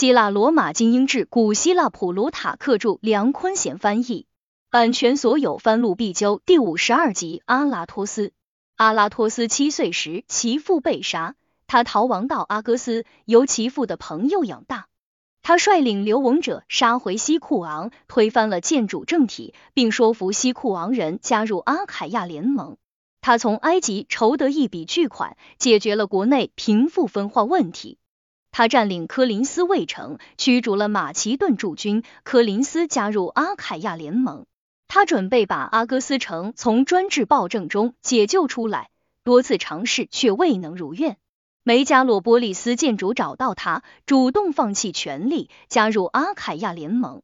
希腊罗马精英志，古希腊普鲁塔克著，梁坤贤翻译，版权所有，翻录必究。第五十二集，阿拉托斯。阿拉托斯七岁时，其父被杀，他逃亡到阿哥斯，由其父的朋友养大。他率领流亡者杀回西库昂，推翻了建主政体，并说服西库昂人加入阿凯亚联盟。他从埃及筹得一笔巨款，解决了国内贫富分化问题。他占领科林斯卫城，驱逐了马其顿驻军，科林斯加入阿凯亚联盟。他准备把阿哥斯城从专制暴政中解救出来，多次尝试却未能如愿。梅加洛波利斯建主找到他，主动放弃权力，加入阿凯亚联盟。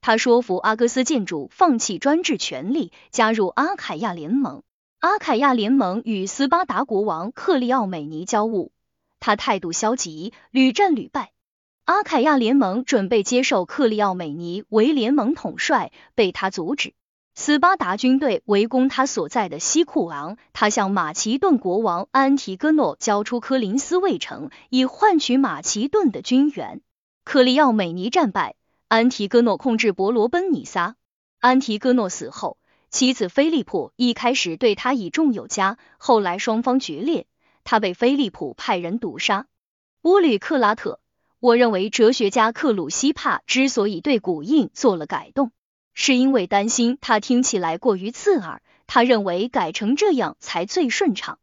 他说服阿哥斯建主放弃专制权力，加入阿凯亚联盟。阿凯亚联盟与斯巴达国王克利奥美尼交恶。他态度消极，屡战屡败。阿凯亚联盟准备接受克利奥美尼为联盟统帅，被他阻止。斯巴达军队围攻他所在的西库昂，他向马其顿国王安提戈诺交出科林斯卫城，以换取马其顿的军援。克利奥美尼战败，安提戈诺控制伯罗奔尼撒。安提戈诺死后，妻子菲利普一开始对他倚重有加，后来双方决裂。他被菲利普派人毒杀。乌吕克拉特，我认为哲学家克鲁西帕之所以对古印做了改动，是因为担心他听起来过于刺耳，他认为改成这样才最顺畅。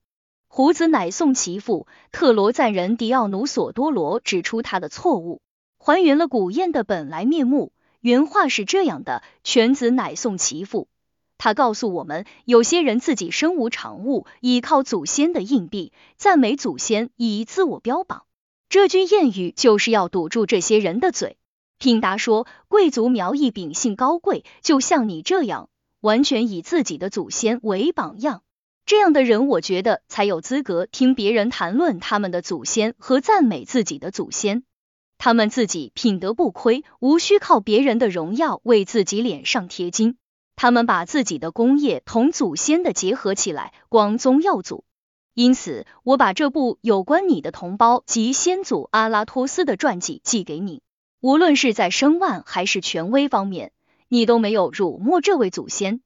胡子乃宋其父特罗赞人迪奥努索多罗指出他的错误，还原了古印的本来面目。原话是这样的：犬子乃宋其父。他告诉我们，有些人自己身无长物，依靠祖先的硬币，赞美祖先，以自我标榜。这句谚语就是要堵住这些人的嘴。品达说，贵族苗裔秉性高贵，就像你这样，完全以自己的祖先为榜样。这样的人，我觉得才有资格听别人谈论他们的祖先和赞美自己的祖先。他们自己品德不亏，无需靠别人的荣耀为自己脸上贴金。他们把自己的功业同祖先的结合起来，光宗耀祖。因此，我把这部有关你的同胞及先祖阿拉托斯的传记寄给你。无论是在声望还是权威方面，你都没有辱没这位祖先。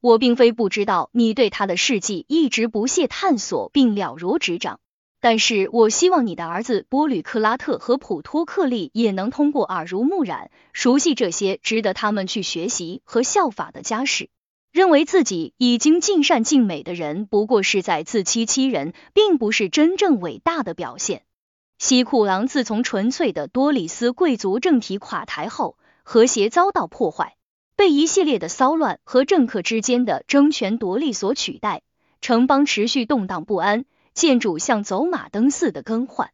我并非不知道你对他的事迹一直不懈探索并了如指掌。但是我希望你的儿子波吕克拉特和普托克利也能通过耳濡目染，熟悉这些值得他们去学习和效法的家事。认为自己已经尽善尽美的人，不过是在自欺欺人，并不是真正伟大的表现。西库朗自从纯粹的多里斯贵族政体垮台后，和谐遭到破坏，被一系列的骚乱和政客之间的争权夺利所取代，城邦持续动荡不安。建筑像走马灯似的更换。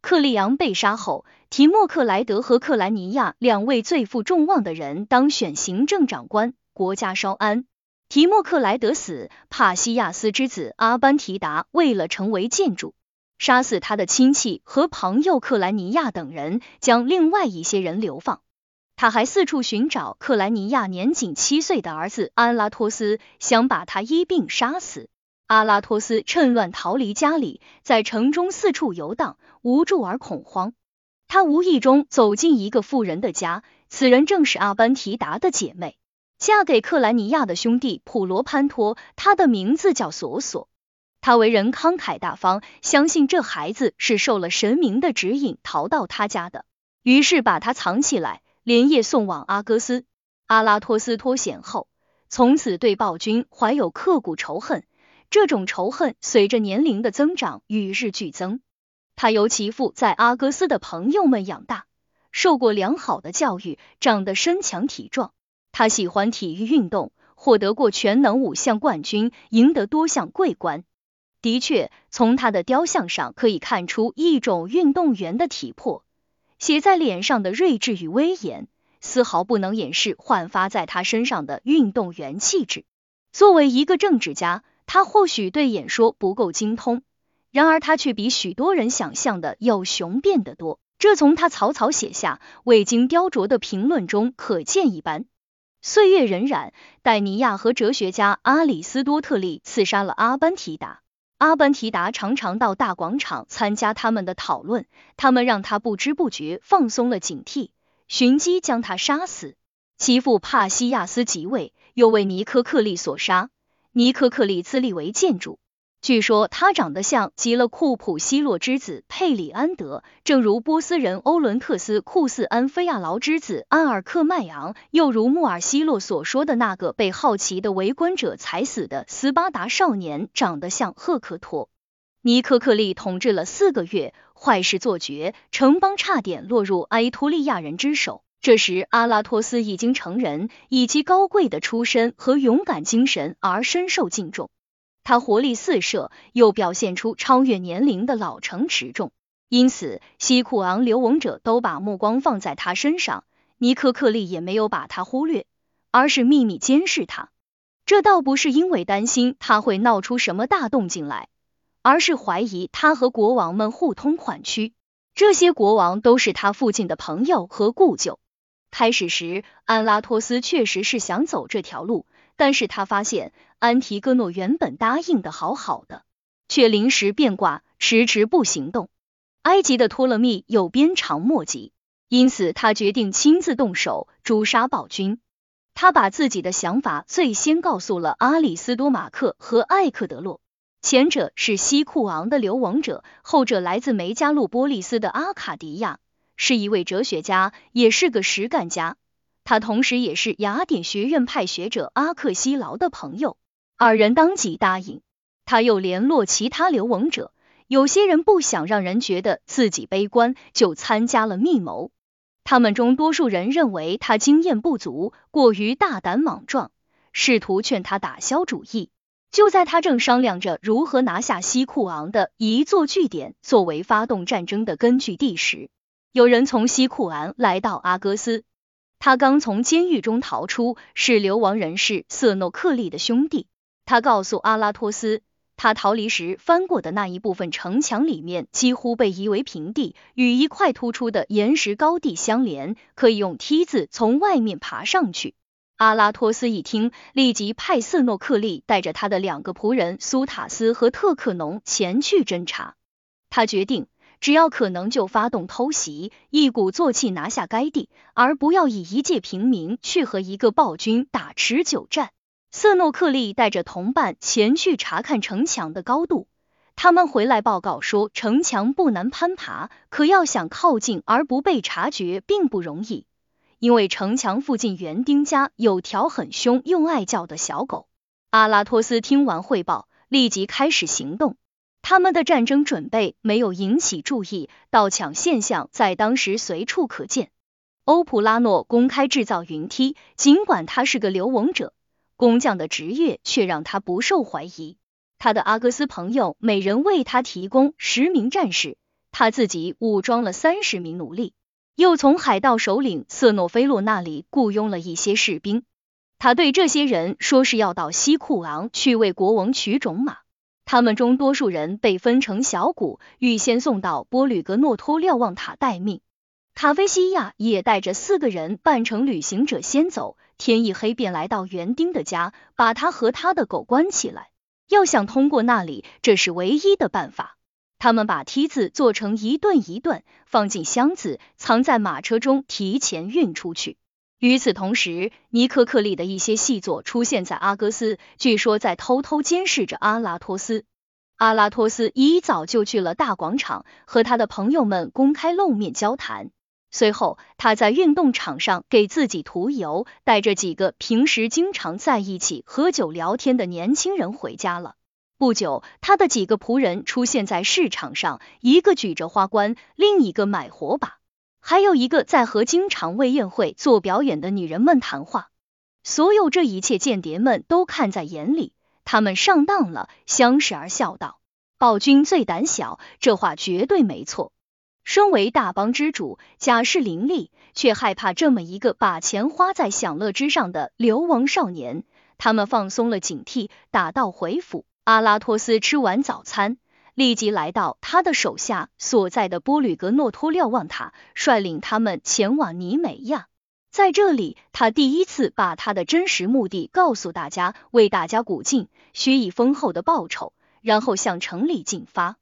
克利昂被杀后，提莫克莱德和克兰尼亚两位最负众望的人当选行政长官，国家稍安。提莫克莱德死，帕西亚斯之子阿班提达为了成为建筑，杀死他的亲戚和朋友克兰尼亚等人，将另外一些人流放。他还四处寻找克兰尼亚年仅七岁的儿子安拉托斯，想把他一并杀死。阿拉托斯趁乱逃离家里，在城中四处游荡，无助而恐慌。他无意中走进一个富人的家，此人正是阿班提达的姐妹，嫁给克兰尼亚的兄弟普罗潘托。他的名字叫索索。他为人慷慨大方，相信这孩子是受了神明的指引逃到他家的，于是把他藏起来，连夜送往阿哥斯。阿拉托斯脱险后，从此对暴君怀有刻骨仇恨。这种仇恨随着年龄的增长与日俱增。他由其父在阿哥斯的朋友们养大，受过良好的教育，长得身强体壮。他喜欢体育运动，获得过全能五项冠军，赢得多项桂冠。的确，从他的雕像上可以看出一种运动员的体魄，写在脸上的睿智与威严，丝毫不能掩饰焕发在他身上的运动员气质。作为一个政治家，他或许对演说不够精通，然而他却比许多人想象的要雄辩得多。这从他草草写下、未经雕琢的评论中可见一斑。岁月荏苒，戴尼亚和哲学家阿里斯多特利刺杀了阿班提达，阿班提达常常到大广场参加他们的讨论，他们让他不知不觉放松了警惕，寻机将他杀死。其父帕西亚斯即位，又为尼科克利所杀。尼科克利自立为建筑。据说他长得像极了库普西洛之子佩里安德，正如波斯人欧伦特斯库斯安菲亚劳之子安尔克迈昂，又如穆尔西洛所说的那个被好奇的围观者踩死的斯巴达少年长得像赫克托。尼科克利统治了四个月，坏事做绝，城邦差点落入埃托利亚人之手。这时阿拉托斯已经成人，以其高贵的出身和勇敢精神而深受敬重。他活力四射，又表现出超越年龄的老成持重，因此西库昂流亡者都把目光放在他身上。尼科克利也没有把他忽略，而是秘密监视他。这倒不是因为担心他会闹出什么大动静来，而是怀疑他和国王们互通款曲。这些国王都是他父亲的朋友和故旧。开始时，安拉托斯确实是想走这条路。但是他发现安提戈诺原本答应的好好的，却临时变卦，迟迟不行动。埃及的托勒密又鞭长莫及，因此他决定亲自动手诛杀暴君。他把自己的想法最先告诉了阿里斯多马克和艾克德洛，前者是西库昂的流亡者，后者来自梅加洛波利斯的阿卡迪亚，是一位哲学家，也是个实干家。他同时也是雅典学院派学者阿克西劳的朋友，二人当即答应。他又联络其他流亡者，有些人不想让人觉得自己悲观，就参加了密谋。他们中多数人认为他经验不足，过于大胆莽撞，试图劝他打消主意。就在他正商量着如何拿下西库昂的一座据点作为发动战争的根据地时，有人从西库安来到阿戈斯。他刚从监狱中逃出，是流亡人士瑟诺克利的兄弟。他告诉阿拉托斯，他逃离时翻过的那一部分城墙里面几乎被夷为平地，与一块突出的岩石高地相连，可以用梯子从外面爬上去。阿拉托斯一听，立即派瑟诺克利带着他的两个仆人苏塔斯和特克农前去侦查。他决定。只要可能就发动偷袭，一鼓作气拿下该地，而不要以一介平民去和一个暴君打持久战。瑟诺克利带着同伴前去查看城墙的高度，他们回来报告说，城墙不难攀爬，可要想靠近而不被察觉并不容易，因为城墙附近园丁家有条很凶又爱叫的小狗。阿拉托斯听完汇报，立即开始行动。他们的战争准备没有引起注意，盗抢现象在当时随处可见。欧普拉诺公开制造云梯，尽管他是个流亡者，工匠的职业却让他不受怀疑。他的阿戈斯朋友每人为他提供十名战士，他自己武装了三十名奴隶，又从海盗首领瑟诺菲洛那里雇佣了一些士兵。他对这些人说是要到西库昂去为国王取种马。他们中多数人被分成小股，预先送到波吕格诺托瞭望塔待命。卡菲西亚也带着四个人扮成旅行者先走，天一黑便来到园丁的家，把他和他的狗关起来。要想通过那里，这是唯一的办法。他们把梯子做成一段一段，放进箱子，藏在马车中，提前运出去。与此同时，尼科克利的一些细作出现在阿戈斯，据说在偷偷监视着阿拉托斯。阿拉托斯一早就去了大广场，和他的朋友们公开露面交谈。随后，他在运动场上给自己涂油，带着几个平时经常在一起喝酒聊天的年轻人回家了。不久，他的几个仆人出现在市场上，一个举着花冠，另一个买火把。还有一个在和经常为宴会做表演的女人们谈话，所有这一切间谍们都看在眼里，他们上当了，相视而笑道：“暴君最胆小，这话绝对没错。身为大邦之主，家世林立，却害怕这么一个把钱花在享乐之上的流亡少年。”他们放松了警惕，打道回府。阿拉托斯吃完早餐。立即来到他的手下所在的波吕格诺托瞭望塔，率领他们前往尼美亚。在这里，他第一次把他的真实目的告诉大家，为大家鼓劲，许以丰厚的报酬，然后向城里进发。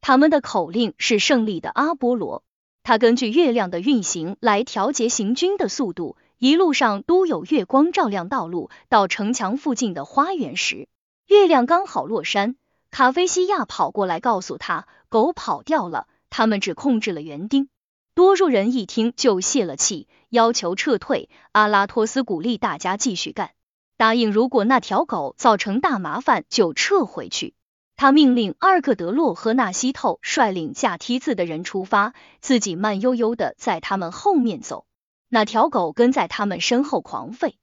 他们的口令是胜利的阿波罗，他根据月亮的运行来调节行军的速度。一路上都有月光照亮道路。到城墙附近的花园时，月亮刚好落山。卡菲西亚跑过来告诉他，狗跑掉了，他们只控制了园丁。多数人一听就泄了气，要求撤退。阿拉托斯鼓励大家继续干，答应如果那条狗造成大麻烦就撤回去。他命令阿尔克德洛和纳西透率领架梯子的人出发，自己慢悠悠的在他们后面走。那条狗跟在他们身后狂吠。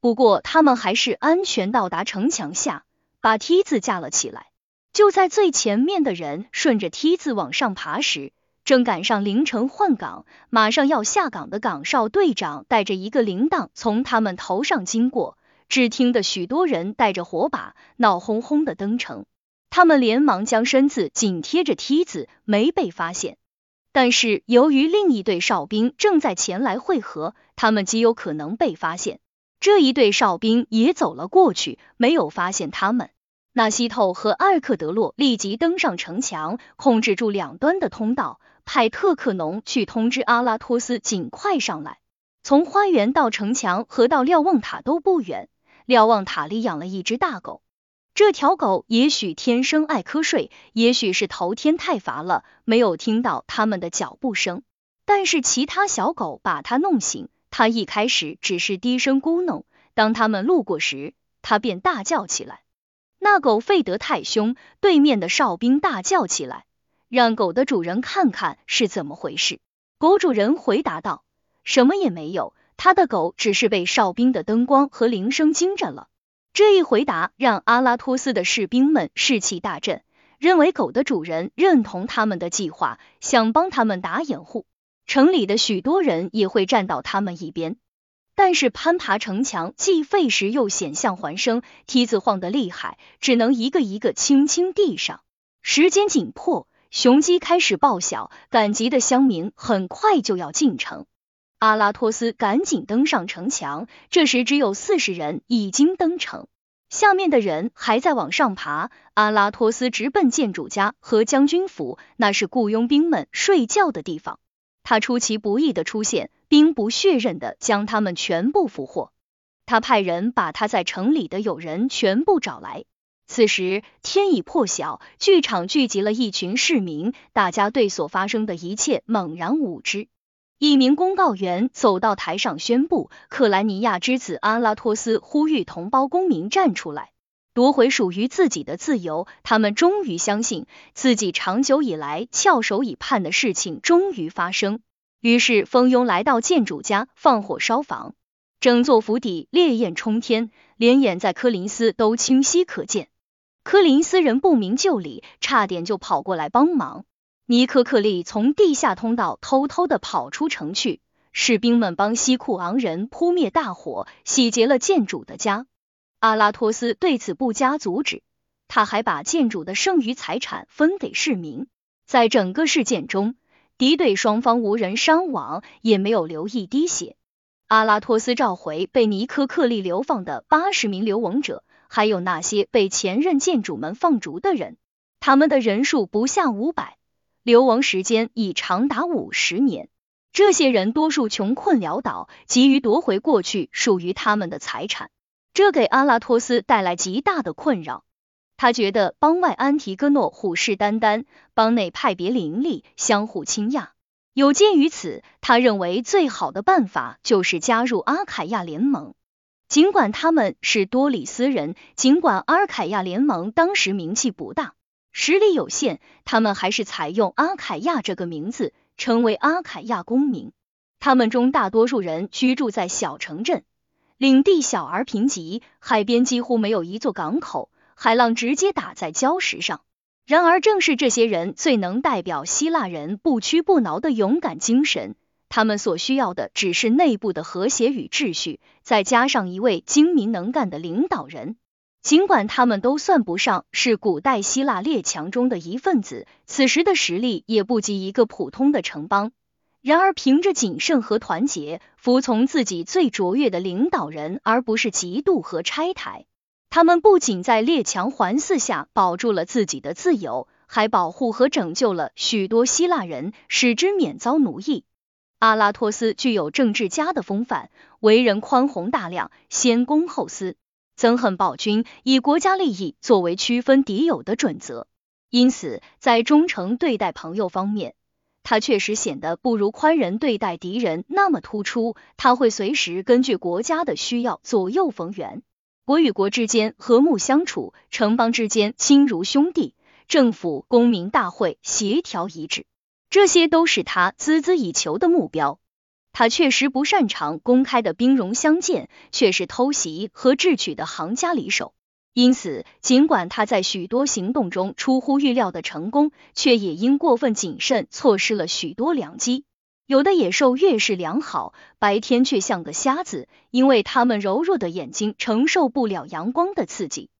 不过他们还是安全到达城墙下，把梯子架了起来。就在最前面的人顺着梯子往上爬时，正赶上凌晨换岗，马上要下岗的岗哨队长带着一个铃铛从他们头上经过，只听得许多人带着火把，闹哄哄的登城。他们连忙将身子紧贴着梯子，没被发现。但是由于另一队哨兵正在前来汇合，他们极有可能被发现。这一队哨兵也走了过去，没有发现他们。纳西透和艾克德洛立即登上城墙，控制住两端的通道，派特克农去通知阿拉托斯尽快上来。从花园到城墙和到瞭望塔都不远，瞭望塔里养了一只大狗。这条狗也许天生爱瞌睡，也许是头天太乏了，没有听到他们的脚步声。但是其他小狗把它弄醒，它一开始只是低声咕哝，当他们路过时，它便大叫起来。那狗吠得太凶，对面的哨兵大叫起来，让狗的主人看看是怎么回事。狗主人回答道：“什么也没有，他的狗只是被哨兵的灯光和铃声惊着了。”这一回答让阿拉托斯的士兵们士气大振，认为狗的主人认同他们的计划，想帮他们打掩护。城里的许多人也会站到他们一边。但是攀爬城墙既费时又险象环生，梯子晃得厉害，只能一个一个轻轻地上。时间紧迫，雄鸡开始报晓，赶集的乡民很快就要进城。阿拉托斯赶紧登上城墙，这时只有四十人已经登城，下面的人还在往上爬。阿拉托斯直奔建筑家和将军府，那是雇佣兵们睡觉的地方。他出其不意的出现，兵不血刃的将他们全部俘获。他派人把他在城里的友人全部找来。此时天已破晓，剧场聚集了一群市民，大家对所发生的一切猛然无知。一名公告员走到台上宣布：“克莱尼亚之子阿拉托斯呼吁同胞公民站出来，夺回属于自己的自由。他们终于相信自己长久以来翘首以盼的事情终于发生。”于是蜂拥来到建主家，放火烧房，整座府邸烈焰冲天，连眼在科林斯都清晰可见。科林斯人不明就里，差点就跑过来帮忙。尼科克利从地下通道偷偷的跑出城去，士兵们帮西库昂人扑灭大火，洗劫了建主的家。阿拉托斯对此不加阻止，他还把建主的剩余财产分给市民。在整个事件中，敌对双方无人伤亡，也没有流一滴血。阿拉托斯召回被尼科克利流放的八十名流亡者，还有那些被前任建主们放逐的人，他们的人数不下五百。流亡时间已长达五十年，这些人多数穷困潦倒，急于夺回过去属于他们的财产，这给阿拉托斯带来极大的困扰。他觉得邦外安提戈诺虎视眈眈，邦内派别林立，相互倾轧。有鉴于此，他认为最好的办法就是加入阿凯亚联盟。尽管他们是多里斯人，尽管阿凯亚联盟当时名气不大。实力有限，他们还是采用阿凯亚这个名字，成为阿凯亚公民。他们中大多数人居住在小城镇，领地小而贫瘠，海边几乎没有一座港口，海浪直接打在礁石上。然而，正是这些人最能代表希腊人不屈不挠的勇敢精神。他们所需要的只是内部的和谐与秩序，再加上一位精明能干的领导人。尽管他们都算不上是古代希腊列强中的一份子，此时的实力也不及一个普通的城邦。然而，凭着谨慎和团结，服从自己最卓越的领导人，而不是嫉妒和拆台，他们不仅在列强环伺下保住了自己的自由，还保护和拯救了许多希腊人，使之免遭奴役。阿拉托斯具有政治家的风范，为人宽宏大量，先公后私，憎恨暴君，以国家利益作为区分敌友的准则。因此，在忠诚对待朋友方面，他确实显得不如宽仁对待敌人那么突出。他会随时根据国家的需要左右逢源。国与国之间和睦相处，城邦之间亲如兄弟，政府、公民大会协调一致，这些都是他孜孜以求的目标。他确实不擅长公开的兵戎相见，却是偷袭和智取的行家里手。因此，尽管他在许多行动中出乎预料的成功，却也因过分谨慎错失了许多良机。有的野兽越是良好，白天却像个瞎子，因为他们柔弱的眼睛承受不了阳光的刺激。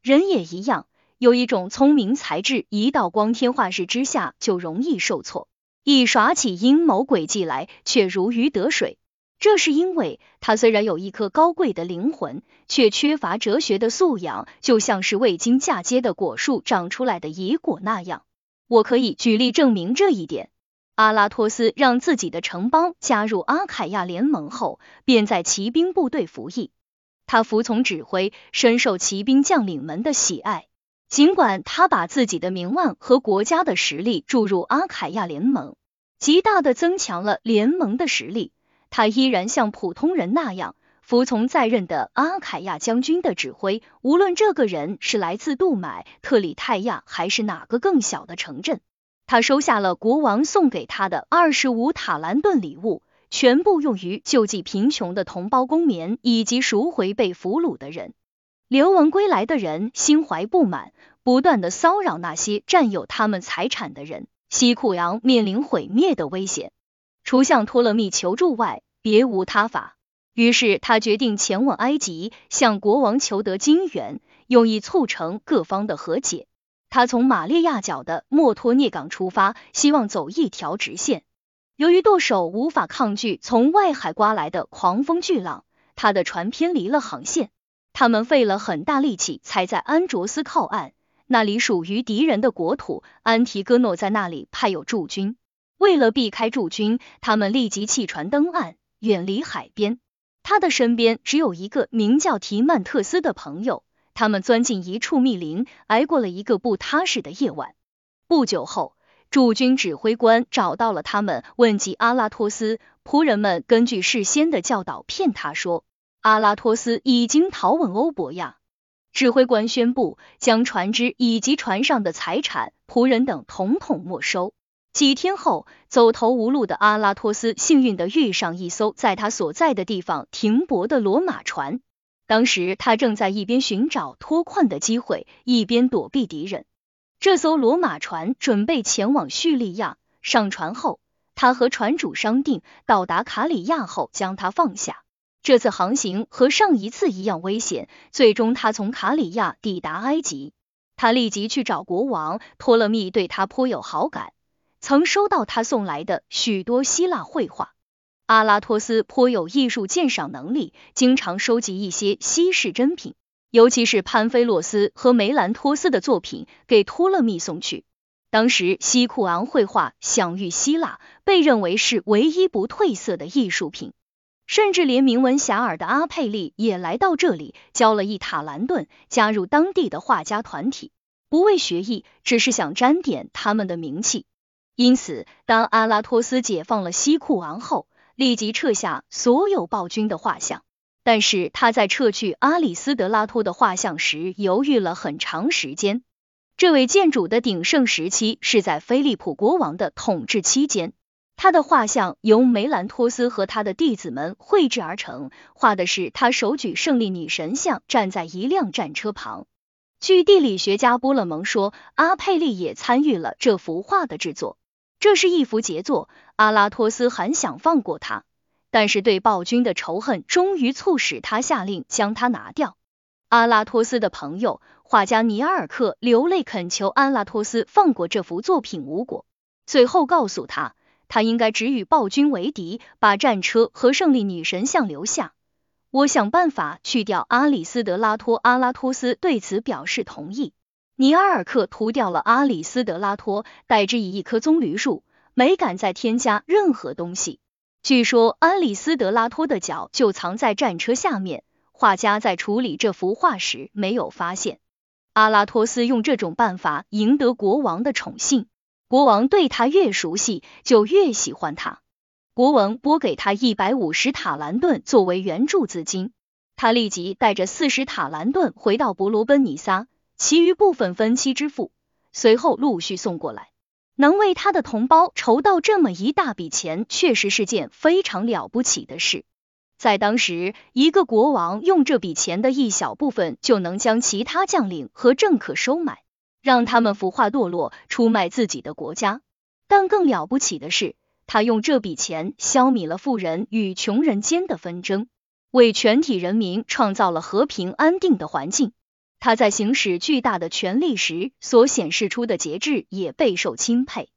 人也一样，有一种聪明才智，一到光天化日之下就容易受挫，一耍起阴谋诡计来却如鱼得水。这是因为他虽然有一颗高贵的灵魂，却缺乏哲学的素养，就像是未经嫁接的果树长出来的野果那样。我可以举例证明这一点。阿拉托斯让自己的城邦加入阿凯亚联盟后，便在骑兵部队服役。他服从指挥，深受骑兵将领们的喜爱。尽管他把自己的名望和国家的实力注入阿凯亚联盟，极大的增强了联盟的实力。他依然像普通人那样服从在任的阿凯亚将军的指挥，无论这个人是来自杜买、特里泰亚还是哪个更小的城镇。他收下了国王送给他的二十五塔兰顿礼物，全部用于救济贫穷的同胞公民以及赎回被俘虏的人。流亡归来的人心怀不满，不断的骚扰那些占有他们财产的人。西库扬面临毁灭的危险。除向托勒密求助外，别无他法。于是他决定前往埃及，向国王求得金援，用以促成各方的和解。他从马利亚角的莫托涅港出发，希望走一条直线。由于舵手无法抗拒从外海刮来的狂风巨浪，他的船偏离了航线。他们费了很大力气才在安卓斯靠岸，那里属于敌人的国土。安提戈诺在那里派有驻军。为了避开驻军，他们立即弃船登岸，远离海边。他的身边只有一个名叫提曼特斯的朋友。他们钻进一处密林，挨过了一个不踏实的夜晚。不久后，驻军指挥官找到了他们，问及阿拉托斯。仆人们根据事先的教导骗他说，阿拉托斯已经逃往欧伯亚。指挥官宣布将船只以及船上的财产、仆人等统统没收。几天后，走投无路的阿拉托斯幸运的遇上一艘在他所在的地方停泊的罗马船。当时他正在一边寻找脱困的机会，一边躲避敌人。这艘罗马船准备前往叙利亚。上船后，他和船主商定，到达卡里亚后将他放下。这次航行和上一次一样危险。最终，他从卡里亚抵达埃及。他立即去找国王托勒密，对他颇有好感。曾收到他送来的许多希腊绘画。阿拉托斯颇有艺术鉴赏能力，经常收集一些稀世珍品，尤其是潘菲洛斯和梅兰托斯的作品，给托勒密送去。当时西库昂绘画享誉希腊，被认为是唯一不褪色的艺术品。甚至连名闻遐迩的阿佩利也来到这里，交了一塔兰顿，加入当地的画家团体，不为学艺，只是想沾点他们的名气。因此，当阿拉托斯解放了西库昂后，立即撤下所有暴君的画像。但是他在撤去阿里斯德拉托的画像时，犹豫了很长时间。这位建筑的鼎盛时期是在菲利普国王的统治期间。他的画像由梅兰托斯和他的弟子们绘制而成，画的是他手举胜利女神像，站在一辆战车旁。据地理学家波勒蒙说，阿佩利也参与了这幅画的制作。这是一幅杰作，阿拉托斯很想放过他，但是对暴君的仇恨终于促使他下令将他拿掉。阿拉托斯的朋友画家尼尔克流泪恳求阿拉托斯放过这幅作品无果，最后告诉他，他应该只与暴君为敌，把战车和胜利女神像留下。我想办法去掉阿里斯德拉托。阿拉托斯对此表示同意。尼阿尔克屠掉了阿里斯德拉托，代之以一棵棕榈树，没敢再添加任何东西。据说阿里斯德拉托的脚就藏在战车下面，画家在处理这幅画时没有发现。阿拉托斯用这种办法赢得国王的宠幸，国王对他越熟悉，就越喜欢他。国王拨给他一百五十塔兰顿作为援助资金，他立即带着四十塔兰顿回到伯罗奔尼撒，其余部分分期支付，随后陆续送过来。能为他的同胞筹到这么一大笔钱，确实是件非常了不起的事。在当时，一个国王用这笔钱的一小部分，就能将其他将领和政客收买，让他们腐化堕落，出卖自己的国家。但更了不起的是。他用这笔钱消弭了富人与穷人间的纷争，为全体人民创造了和平安定的环境。他在行使巨大的权力时所显示出的节制也备受钦佩。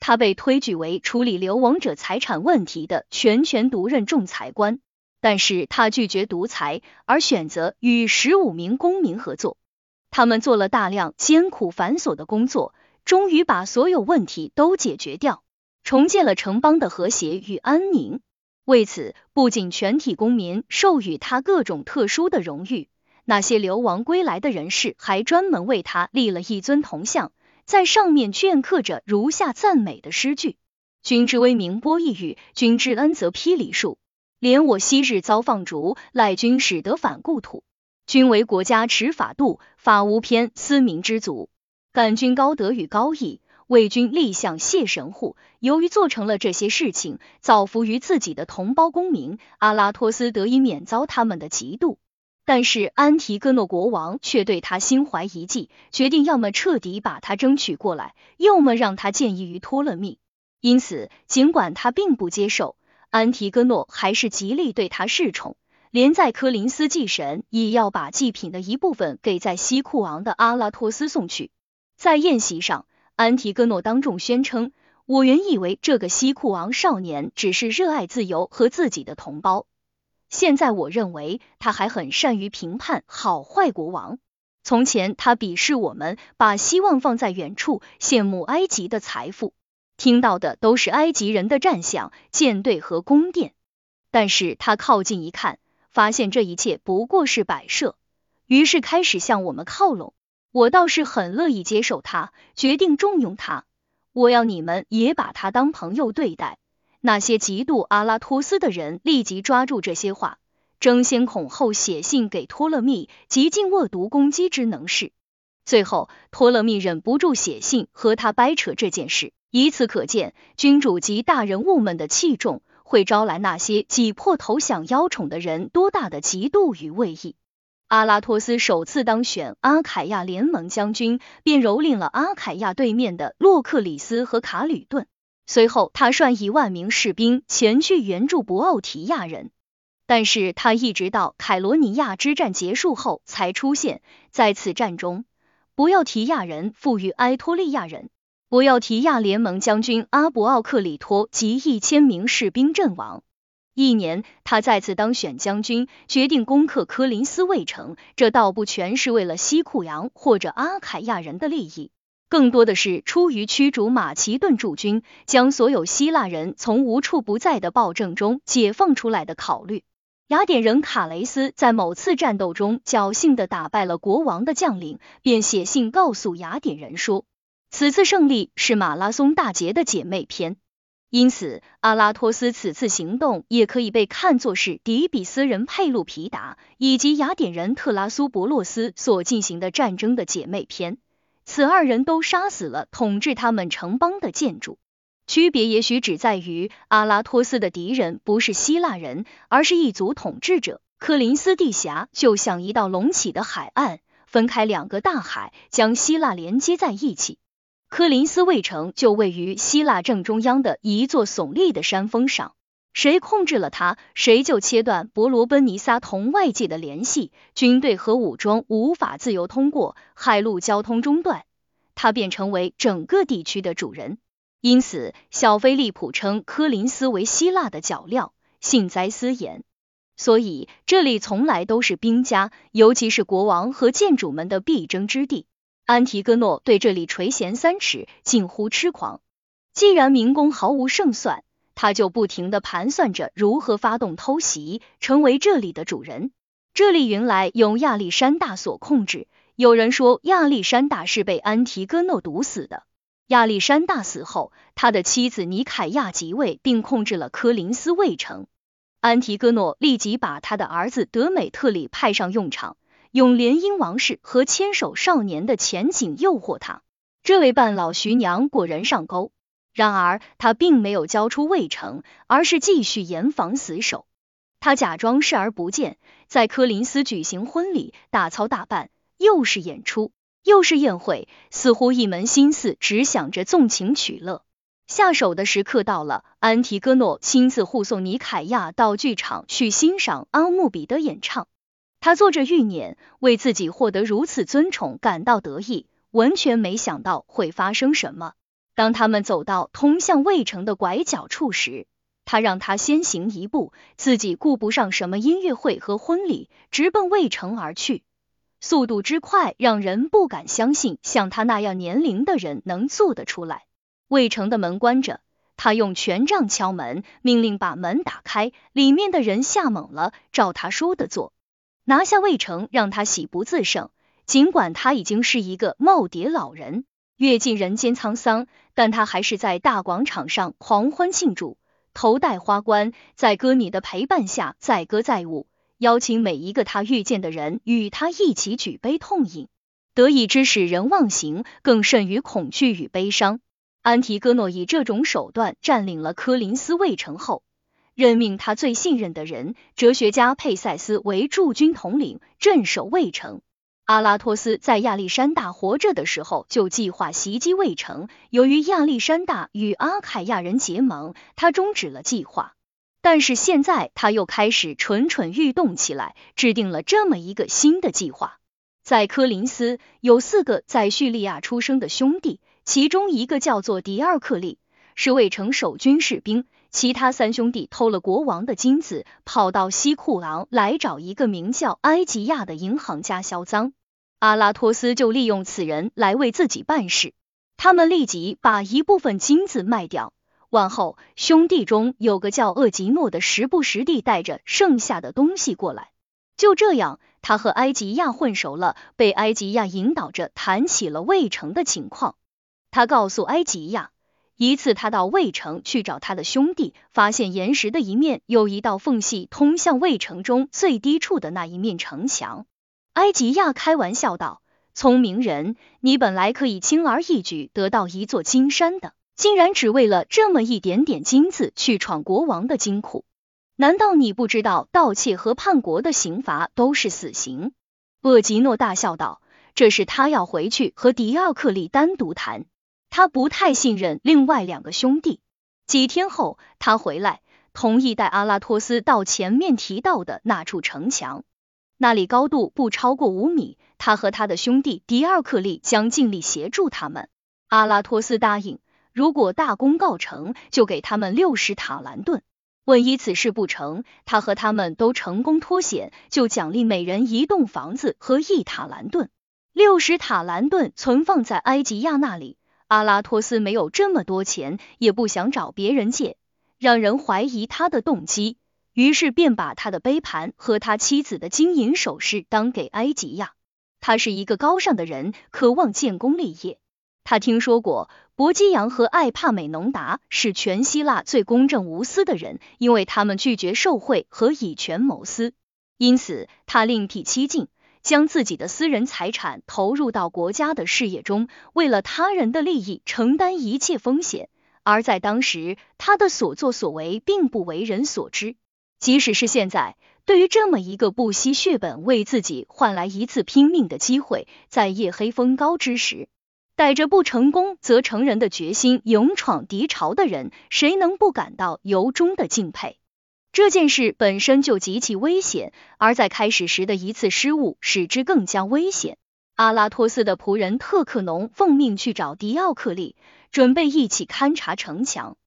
他被推举为处理流亡者财产问题的全权独任仲裁官，但是他拒绝独裁，而选择与十五名公民合作。他们做了大量艰苦繁琐的工作，终于把所有问题都解决掉。重建了城邦的和谐与安宁。为此，不仅全体公民授予他各种特殊的荣誉，那些流亡归来的人士还专门为他立了一尊铜像，在上面镌刻着如下赞美的诗句：君之威名播异域，君之恩泽披礼数。怜我昔日遭放逐，赖君使得返故土。君为国家持法度，法无偏私民之足。感君高德与高义。为君立像谢神户，由于做成了这些事情，造福于自己的同胞公民，阿拉托斯得以免遭他们的嫉妒。但是安提戈诺国王却对他心怀一计，决定要么彻底把他争取过来，要么让他见义于托勒密。因此，尽管他并不接受，安提戈诺还是极力对他示宠，连在科林斯祭神，也要把祭品的一部分给在西库昂的阿拉托斯送去。在宴席上。安提戈诺当众宣称：“我原以为这个西库王少年只是热爱自由和自己的同胞，现在我认为他还很善于评判好坏国王。从前他鄙视我们，把希望放在远处，羡慕埃及的财富，听到的都是埃及人的战象、舰队和宫殿。但是他靠近一看，发现这一切不过是摆设，于是开始向我们靠拢。”我倒是很乐意接受他，决定重用他。我要你们也把他当朋友对待。那些嫉妒阿拉托斯的人立即抓住这些话，争先恐后写信给托勒密，极尽恶毒攻击之能事。最后，托勒密忍不住写信和他掰扯这件事。以此可见，君主及大人物们的器重会招来那些挤破头想邀宠的人多大的嫉妒与畏意。阿拉托斯首次当选阿凯亚联盟将军，便蹂躏了阿凯亚对面的洛克里斯和卡吕顿。随后，他率一万名士兵前去援助博奥提亚人，但是他一直到凯罗尼亚之战结束后才出现。在此战中，博奥提亚人赋予埃托利亚人，博奥提亚联盟将军阿伯奥克里托及一千名士兵阵亡。一年，他再次当选将军，决定攻克科林斯卫城。这倒不全是为了西库扬或者阿凯亚人的利益，更多的是出于驱逐马其顿驻军，将所有希腊人从无处不在的暴政中解放出来的考虑。雅典人卡雷斯在某次战斗中侥幸的打败了国王的将领，便写信告诉雅典人说，此次胜利是马拉松大捷的姐妹篇。因此，阿拉托斯此次行动也可以被看作是底比斯人佩鲁皮达以及雅典人特拉苏伯洛斯所进行的战争的姐妹篇。此二人都杀死了统治他们城邦的建筑，区别也许只在于阿拉托斯的敌人不是希腊人，而是一族统治者。科林斯地峡就像一道隆起的海岸，分开两个大海，将希腊连接在一起。科林斯卫城就位于希腊正中央的一座耸立的山峰上，谁控制了它，谁就切断伯罗奔尼撒同外界的联系，军队和武装无法自由通过，海陆交通中断，他便成为整个地区的主人。因此，小菲利普称科林斯为希腊的脚镣，幸灾思言。所以这里从来都是兵家，尤其是国王和建主们的必争之地。安提戈诺对这里垂涎三尺，近乎痴狂。既然民工毫无胜算，他就不停的盘算着如何发动偷袭，成为这里的主人。这里原来由亚历山大所控制，有人说亚历山大是被安提戈诺毒死的。亚历山大死后，他的妻子尼凯亚即位，并控制了科林斯卫城。安提戈诺立即把他的儿子德美特里派上用场。用联姻王室和牵手少年的前景诱惑他，这位半老徐娘果然上钩。然而他并没有交出魏城，而是继续严防死守。他假装视而不见，在科林斯举行婚礼，大操大办，又是演出，又是宴会，似乎一门心思只想着纵情取乐。下手的时刻到了，安提戈诺亲自护送尼凯亚到剧场去欣赏阿穆比的演唱。他做着预念，为自己获得如此尊崇感到得意，完全没想到会发生什么。当他们走到通向魏城的拐角处时，他让他先行一步，自己顾不上什么音乐会和婚礼，直奔魏城而去。速度之快，让人不敢相信像他那样年龄的人能做得出来。魏城的门关着，他用权杖敲门，命令把门打开。里面的人吓懵了，照他说的做。拿下魏城，让他喜不自胜。尽管他已经是一个耄耋老人，阅尽人间沧桑，但他还是在大广场上狂欢庆祝，头戴花冠，在歌女的陪伴下载歌载舞，邀请每一个他遇见的人与他一起举杯痛饮。得意之使人忘形，更甚于恐惧与悲伤。安提戈诺以这种手段占领了科林斯卫城后。任命他最信任的人，哲学家佩塞斯为驻军统领，镇守卫城。阿拉托斯在亚历山大活着的时候就计划袭击卫城，由于亚历山大与阿凯亚人结盟，他终止了计划。但是现在他又开始蠢蠢欲动起来，制定了这么一个新的计划。在科林斯有四个在叙利亚出生的兄弟，其中一个叫做迪尔克利，是卫城守军士兵。其他三兄弟偷了国王的金子，跑到西库昂来找一个名叫埃吉亚的银行家销赃。阿拉托斯就利用此人来为自己办事。他们立即把一部分金子卖掉。往后，兄弟中有个叫厄吉诺的，时不时地带着剩下的东西过来。就这样，他和埃吉亚混熟了，被埃吉亚引导着谈起了魏城的情况。他告诉埃吉亚。一次，他到魏城去找他的兄弟，发现岩石的一面有一道缝隙，通向魏城中最低处的那一面城墙。埃吉亚开玩笑道：“聪明人，你本来可以轻而易举得到一座金山的，竟然只为了这么一点点金子去闯国王的金库？难道你不知道盗窃和叛国的刑罚都是死刑？”厄吉诺大笑道：“这是他要回去和迪奥克利单独谈。”他不太信任另外两个兄弟。几天后，他回来，同意带阿拉托斯到前面提到的那处城墙，那里高度不超过五米。他和他的兄弟迪尔克利将尽力协助他们。阿拉托斯答应，如果大功告成，就给他们六十塔兰顿；万一此事不成，他和他们都成功脱险，就奖励每人一栋房子和一塔兰顿。六十塔兰顿存放在埃吉亚那里。阿拉托斯没有这么多钱，也不想找别人借，让人怀疑他的动机，于是便把他的杯盘和他妻子的金银首饰当给埃吉亚。他是一个高尚的人，渴望建功立业。他听说过伯基扬和艾帕美农达是全希腊最公正无私的人，因为他们拒绝受贿和以权谋私，因此他另辟蹊径。将自己的私人财产投入到国家的事业中，为了他人的利益承担一切风险。而在当时，他的所作所为并不为人所知。即使是现在，对于这么一个不惜血本为自己换来一次拼命的机会，在夜黑风高之时，带着不成功则成仁的决心勇闯敌巢的人，谁能不感到由衷的敬佩？这件事本身就极其危险，而在开始时的一次失误使之更加危险。阿拉托斯的仆人特克农奉命去找迪奥克利，准备一起勘察城墙。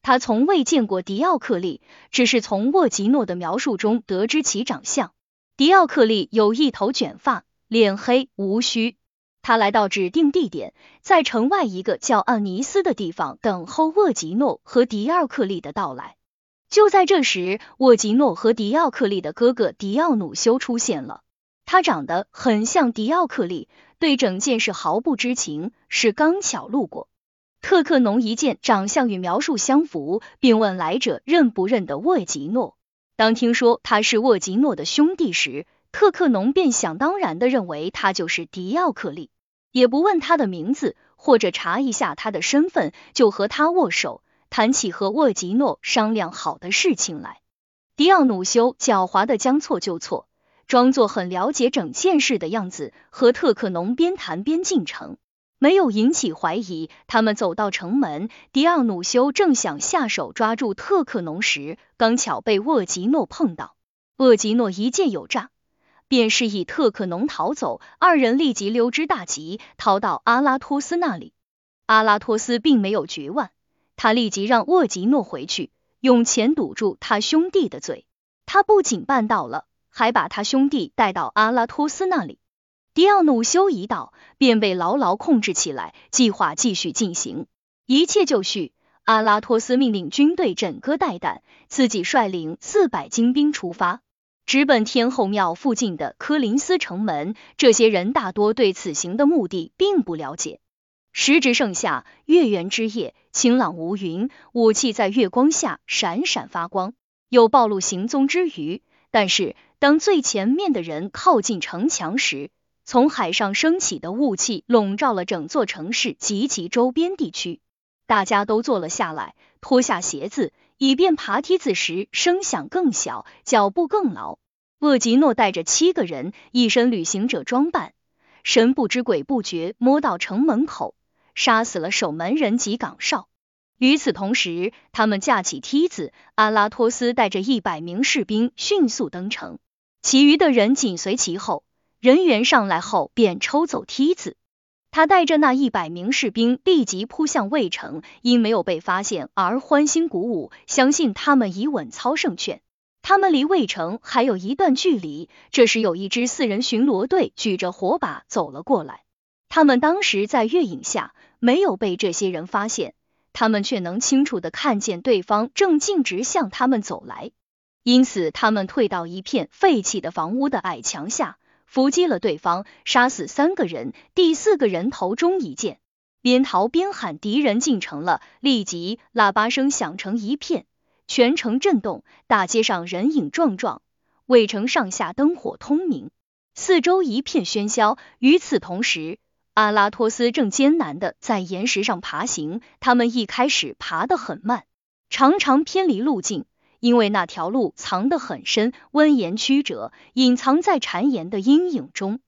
他从未见过迪奥克利，只是从沃吉诺的描述中得知其长相。迪奥克利有一头卷发，脸黑无须。他来到指定地点，在城外一个叫奥尼斯的地方等候沃吉诺和迪奥克利的到来。就在这时，沃吉诺和迪奥克利的哥哥迪奥努修出现了。他长得很像迪奥克利，对整件事毫不知情，是刚巧路过。特克农一见长相与描述相符，便问来者认不认得沃吉诺。当听说他是沃吉诺的兄弟时，特克农便想当然的认为他就是迪奥克利，也不问他的名字或者查一下他的身份，就和他握手，谈起和沃吉诺商量好的事情来。迪奥努修狡猾的将错就错。装作很了解整件事的样子，和特克农边谈边进城，没有引起怀疑。他们走到城门，迪奥努修正想下手抓住特克农时，刚巧被沃吉诺碰到。沃吉诺一见有诈，便示意特克农逃走，二人立即溜之大吉，逃到阿拉托斯那里。阿拉托斯并没有绝望，他立即让沃吉诺回去，用钱堵住他兄弟的嘴。他不仅办到了。还把他兄弟带到阿拉托斯那里，迪奥努修一到，便被牢牢控制起来。计划继续进行，一切就绪。阿拉托斯命令军队整个待旦，自己率领四百精兵出发，直奔天后庙附近的科林斯城门。这些人大多对此行的目的并不了解。时值盛夏，月圆之夜，晴朗无云，武器在月光下闪闪发光，有暴露行踪之余。但是，当最前面的人靠近城墙时，从海上升起的雾气笼罩了整座城市及其周边地区。大家都坐了下来，脱下鞋子，以便爬梯子时声响更小，脚步更牢。厄吉诺带着七个人，一身旅行者装扮，神不知鬼不觉摸到城门口，杀死了守门人及岗哨。与此同时，他们架起梯子，阿拉托斯带着一百名士兵迅速登城，其余的人紧随其后。人员上来后，便抽走梯子。他带着那一百名士兵立即扑向卫城，因没有被发现而欢欣鼓舞，相信他们已稳操胜券。他们离卫城还有一段距离，这时有一支四人巡逻队举着火把走了过来。他们当时在月影下，没有被这些人发现。他们却能清楚的看见对方正径直向他们走来，因此他们退到一片废弃的房屋的矮墙下，伏击了对方，杀死三个人，第四个人头中一箭，边逃边喊敌人进城了。立即喇叭声响成一片，全城震动，大街上人影幢幢，卫城上下灯火通明，四周一片喧嚣。与此同时。阿拉托斯正艰难的在岩石上爬行，他们一开始爬得很慢，常常偏离路径，因为那条路藏得很深，蜿蜒曲折，隐藏在谗岩的阴影中。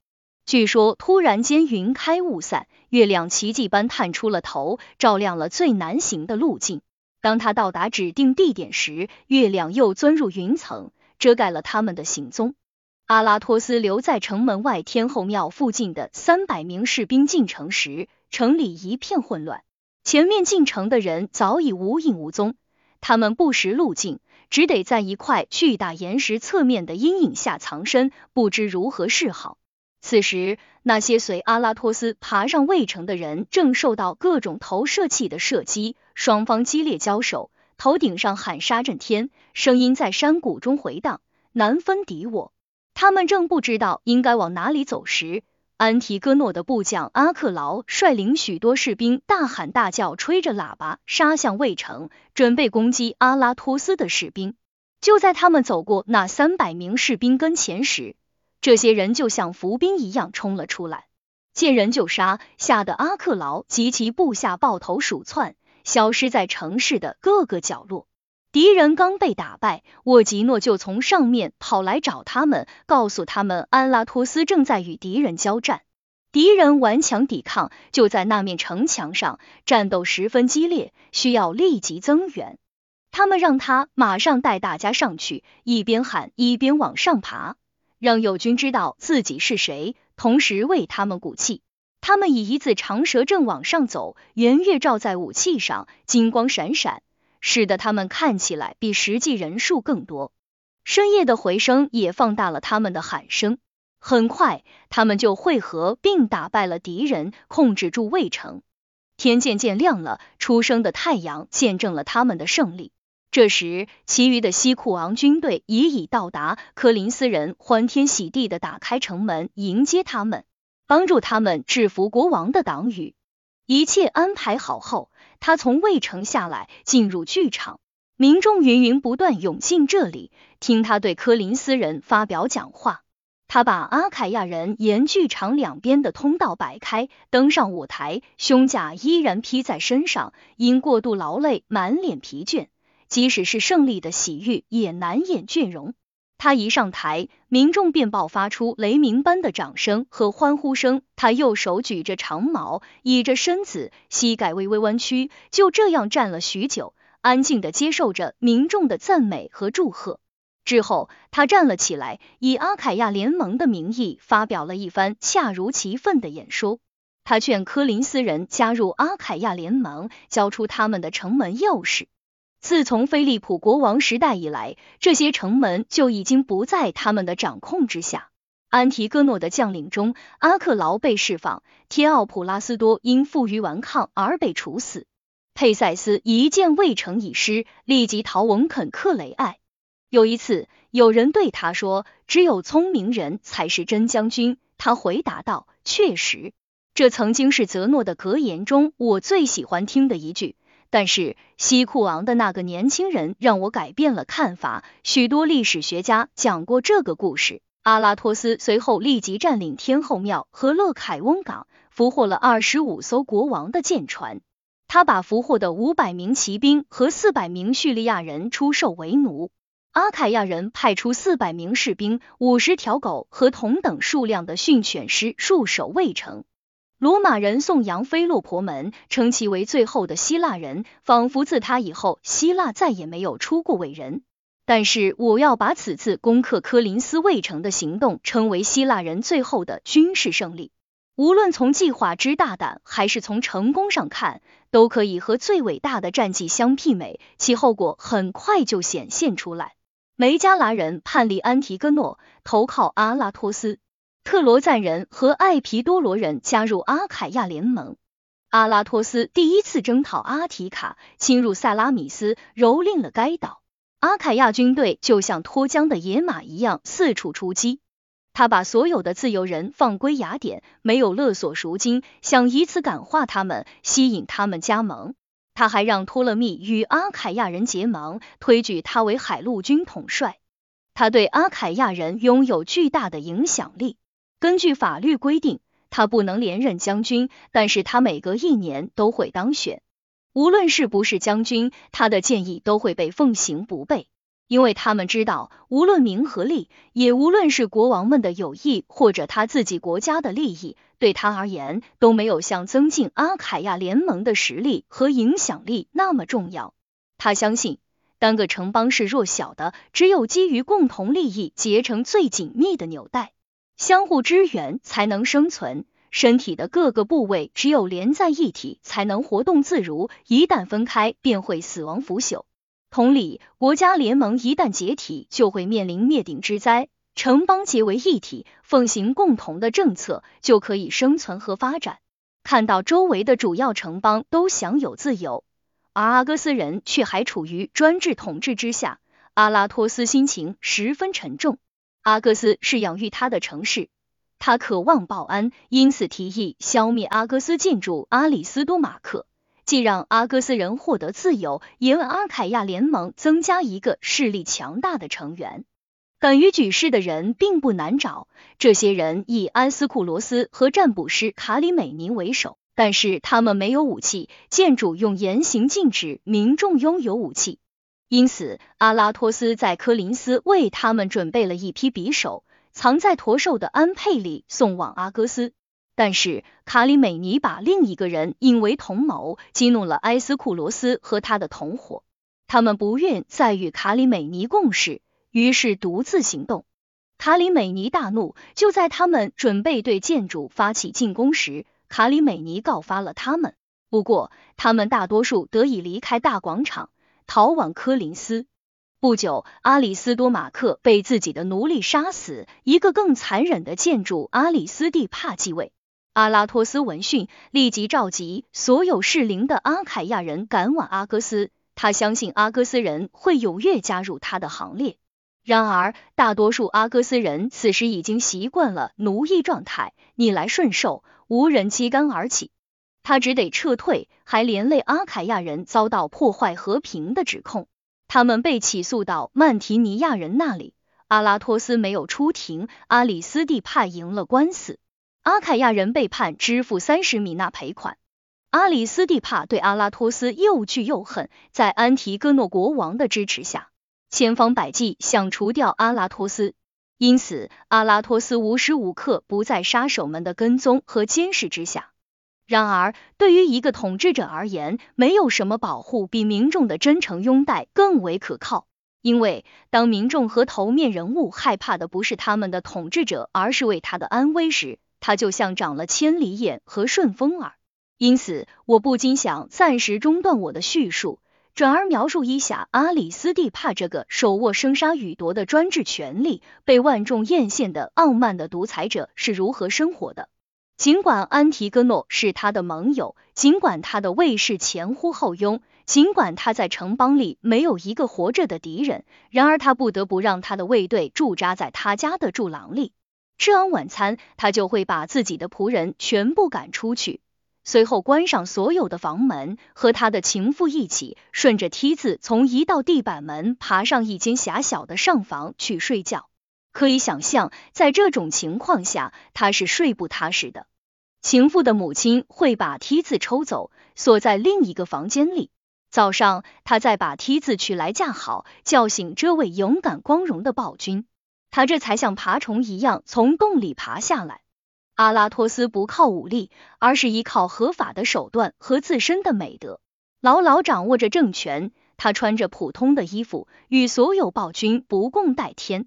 据说突然间云开雾散，月亮奇迹般探出了头，照亮了最难行的路径。当他到达指定地点时，月亮又钻入云层，遮盖了他们的行踪。阿拉托斯留在城门外天后庙附近的三百名士兵进城时，城里一片混乱。前面进城的人早已无影无踪，他们不识路径，只得在一块巨大岩石侧面的阴影下藏身，不知如何是好。此时，那些随阿拉托斯爬上卫城的人正受到各种投射器的射击，双方激烈交手，头顶上喊杀震天，声音在山谷中回荡，难分敌我。他们正不知道应该往哪里走时，安提戈诺的部将阿克劳率领许多士兵大喊大叫，吹着喇叭杀向卫城，准备攻击阿拉托斯的士兵。就在他们走过那三百名士兵跟前时，这些人就像伏兵一样冲了出来，见人就杀，吓得阿克劳及其部下抱头鼠窜，消失在城市的各个角落。敌人刚被打败，沃吉诺就从上面跑来找他们，告诉他们安拉托斯正在与敌人交战，敌人顽强抵抗，就在那面城墙上，战斗十分激烈，需要立即增援。他们让他马上带大家上去，一边喊一边往上爬，让友军知道自己是谁，同时为他们鼓气。他们以一字长蛇阵往上走，圆月照在武器上，金光闪闪。使得他们看起来比实际人数更多。深夜的回声也放大了他们的喊声。很快，他们就汇合并打败了敌人，控制住魏城。天渐渐亮了，初升的太阳见证了他们的胜利。这时，其余的西库昂军队已已到达，科林斯人欢天喜地的打开城门迎接他们，帮助他们制服国王的党羽。一切安排好后，他从卫城下来，进入剧场，民众源源不断涌进这里，听他对科林斯人发表讲话。他把阿凯亚人沿剧场两边的通道摆开，登上舞台，胸甲依然披在身上，因过度劳累，满脸疲倦。即使是胜利的喜悦，也难掩倦容。他一上台，民众便爆发出雷鸣般的掌声和欢呼声。他右手举着长矛，倚着身子，膝盖微微弯曲，就这样站了许久，安静的接受着民众的赞美和祝贺。之后，他站了起来，以阿凯亚联盟的名义发表了一番恰如其分的演说。他劝科林斯人加入阿凯亚联盟，交出他们的城门钥匙。自从菲利普国王时代以来，这些城门就已经不在他们的掌控之下。安提戈诺的将领中，阿克劳被释放，天奥普拉斯多因负隅顽抗而被处死。佩塞斯一见未成已失，立即逃往肯克雷艾。有一次，有人对他说：“只有聪明人才是真将军。”他回答道：“确实，这曾经是泽诺的格言中我最喜欢听的一句。”但是西库昂的那个年轻人让我改变了看法。许多历史学家讲过这个故事。阿拉托斯随后立即占领天后庙和勒凯翁港，俘获了二十五艘国王的舰船。他把俘获的五百名骑兵和四百名叙利亚人出售为奴。阿凯亚人派出四百名士兵、五十条狗和同等数量的训犬师戍守卫城。罗马人颂扬菲洛婆门，称其为最后的希腊人，仿佛自他以后，希腊再也没有出过伟人。但是，我要把此次攻克科林斯卫城的行动称为希腊人最后的军事胜利。无论从计划之大胆，还是从成功上看，都可以和最伟大的战绩相媲美。其后果很快就显现出来。梅加拉人叛离安提戈诺，投靠阿拉托斯。特罗赞人和艾皮多罗人加入阿凯亚联盟。阿拉托斯第一次征讨阿提卡，侵入塞拉米斯，蹂躏了该岛。阿凯亚军队就像脱缰的野马一样四处出击。他把所有的自由人放归雅典，没有勒索赎金，想以此感化他们，吸引他们加盟。他还让托勒密与阿凯亚人结盟，推举他为海陆军统帅。他对阿凯亚人拥有巨大的影响力。根据法律规定，他不能连任将军，但是他每隔一年都会当选。无论是不是将军，他的建议都会被奉行不悖，因为他们知道，无论名和利，也无论是国王们的友谊或者他自己国家的利益，对他而言都没有像增进阿凯亚联盟的实力和影响力那么重要。他相信，单个城邦是弱小的，只有基于共同利益结成最紧密的纽带。相互支援才能生存，身体的各个部位只有连在一起才能活动自如，一旦分开便会死亡腐朽。同理，国家联盟一旦解体，就会面临灭顶之灾。城邦结为一体，奉行共同的政策，就可以生存和发展。看到周围的主要城邦都享有自由，而阿哥斯人却还处于专制统治之下，阿拉托斯心情十分沉重。阿哥斯是养育他的城市，他渴望报恩，因此提议消灭阿哥斯建筑阿里斯多马克，既让阿哥斯人获得自由，也为阿凯亚联盟增加一个势力强大的成员。敢于举事的人并不难找，这些人以安斯库罗斯和占卜师卡里美尼为首，但是他们没有武器，建筑用严刑禁止民众拥有武器。因此，阿拉托斯在科林斯为他们准备了一批匕首，藏在驼兽的安佩里，送往阿哥斯。但是卡里美尼把另一个人引为同谋，激怒了埃斯库罗斯和他的同伙。他们不愿再与卡里美尼共事，于是独自行动。卡里美尼大怒，就在他们准备对建筑发起进攻时，卡里美尼告发了他们。不过，他们大多数得以离开大广场。逃往科林斯。不久，阿里斯多马克被自己的奴隶杀死，一个更残忍的建筑阿里斯蒂帕继位。阿拉托斯闻讯，立即召集所有适龄的阿凯亚人赶往阿哥斯。他相信阿哥斯人会踊跃加入他的行列。然而，大多数阿哥斯人此时已经习惯了奴役状态，逆来顺受，无人揭竿而起。他只得撤退，还连累阿凯亚人遭到破坏和平的指控。他们被起诉到曼提尼亚人那里，阿拉托斯没有出庭，阿里斯蒂帕赢了官司，阿凯亚人被判支付三十米纳赔款。阿里斯蒂帕对阿拉托斯又惧又恨，在安提戈诺国王的支持下，千方百计想除掉阿拉托斯，因此阿拉托斯无时无刻不在杀手们的跟踪和监视之下。然而，对于一个统治者而言，没有什么保护比民众的真诚拥戴更为可靠。因为当民众和头面人物害怕的不是他们的统治者，而是为他的安危时，他就像长了千里眼和顺风耳。因此，我不禁想暂时中断我的叙述，转而描述一下阿里斯蒂帕这个手握生杀予夺的专制权力、被万众艳羡的傲慢的独裁者是如何生活的。尽管安提戈诺是他的盟友，尽管他的卫士前呼后拥，尽管他在城邦里没有一个活着的敌人，然而他不得不让他的卫队驻扎在他家的柱廊里。吃完晚餐，他就会把自己的仆人全部赶出去，随后关上所有的房门，和他的情妇一起顺着梯子从一道地板门爬上一间狭小的上房去睡觉。可以想象，在这种情况下，他是睡不踏实的。情妇的母亲会把梯子抽走，锁在另一个房间里。早上，他再把梯子取来架好，叫醒这位勇敢光荣的暴君。他这才像爬虫一样从洞里爬下来。阿拉托斯不靠武力，而是依靠合法的手段和自身的美德，牢牢掌握着政权。他穿着普通的衣服，与所有暴君不共戴天。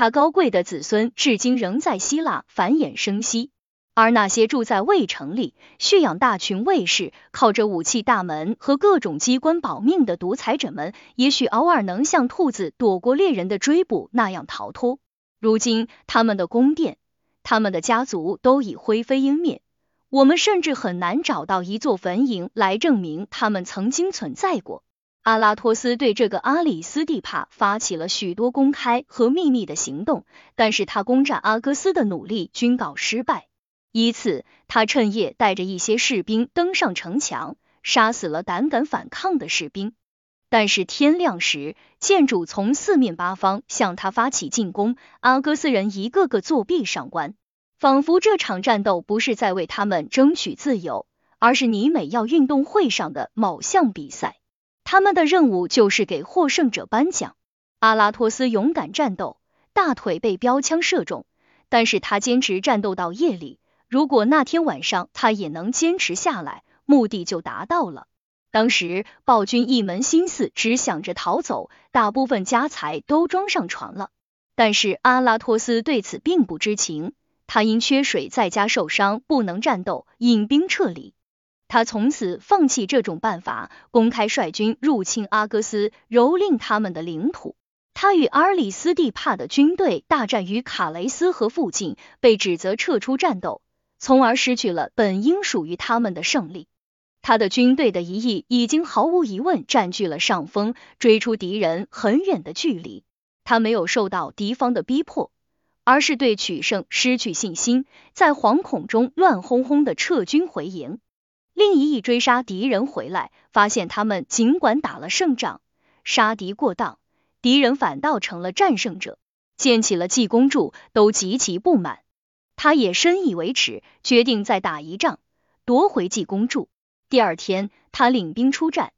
他高贵的子孙至今仍在希腊繁衍生息。而那些住在卫城里、蓄养大群卫士、靠着武器大门和各种机关保命的独裁者们，也许偶尔能像兔子躲过猎人的追捕那样逃脱。如今，他们的宫殿、他们的家族都已灰飞烟灭，我们甚至很难找到一座坟茔来证明他们曾经存在过。阿拉托斯对这个阿里斯蒂帕发起了许多公开和秘密的行动，但是他攻占阿哥斯的努力均告失败。一次，他趁夜带着一些士兵登上城墙，杀死了胆敢反抗的士兵。但是天亮时，建筑从四面八方向他发起进攻，阿哥斯人一个个作壁上观，仿佛这场战斗不是在为他们争取自由，而是尼美要运动会上的某项比赛。他们的任务就是给获胜者颁奖。阿拉托斯勇敢战斗，大腿被标枪射中，但是他坚持战斗到夜里。如果那天晚上他也能坚持下来，目的就达到了。当时暴君一门心思只想着逃走，大部分家财都装上船了。但是阿拉托斯对此并不知情，他因缺水在家受伤，不能战斗，引兵撤离。他从此放弃这种办法，公开率军入侵阿哥斯，蹂躏他们的领土。他与阿尔里斯蒂帕的军队大战于卡雷斯河附近，被指责撤出战斗。从而失去了本应属于他们的胜利。他的军队的一翼已经毫无疑问占据了上风，追出敌人很远的距离。他没有受到敌方的逼迫，而是对取胜失去信心，在惶恐中乱哄哄的撤军回营。另一翼追杀敌人回来，发现他们尽管打了胜仗，杀敌过当，敌人反倒成了战胜者，建起了济公柱，都极其不满。他也深以为耻，决定再打一仗，夺回济公柱。第二天，他领兵出战，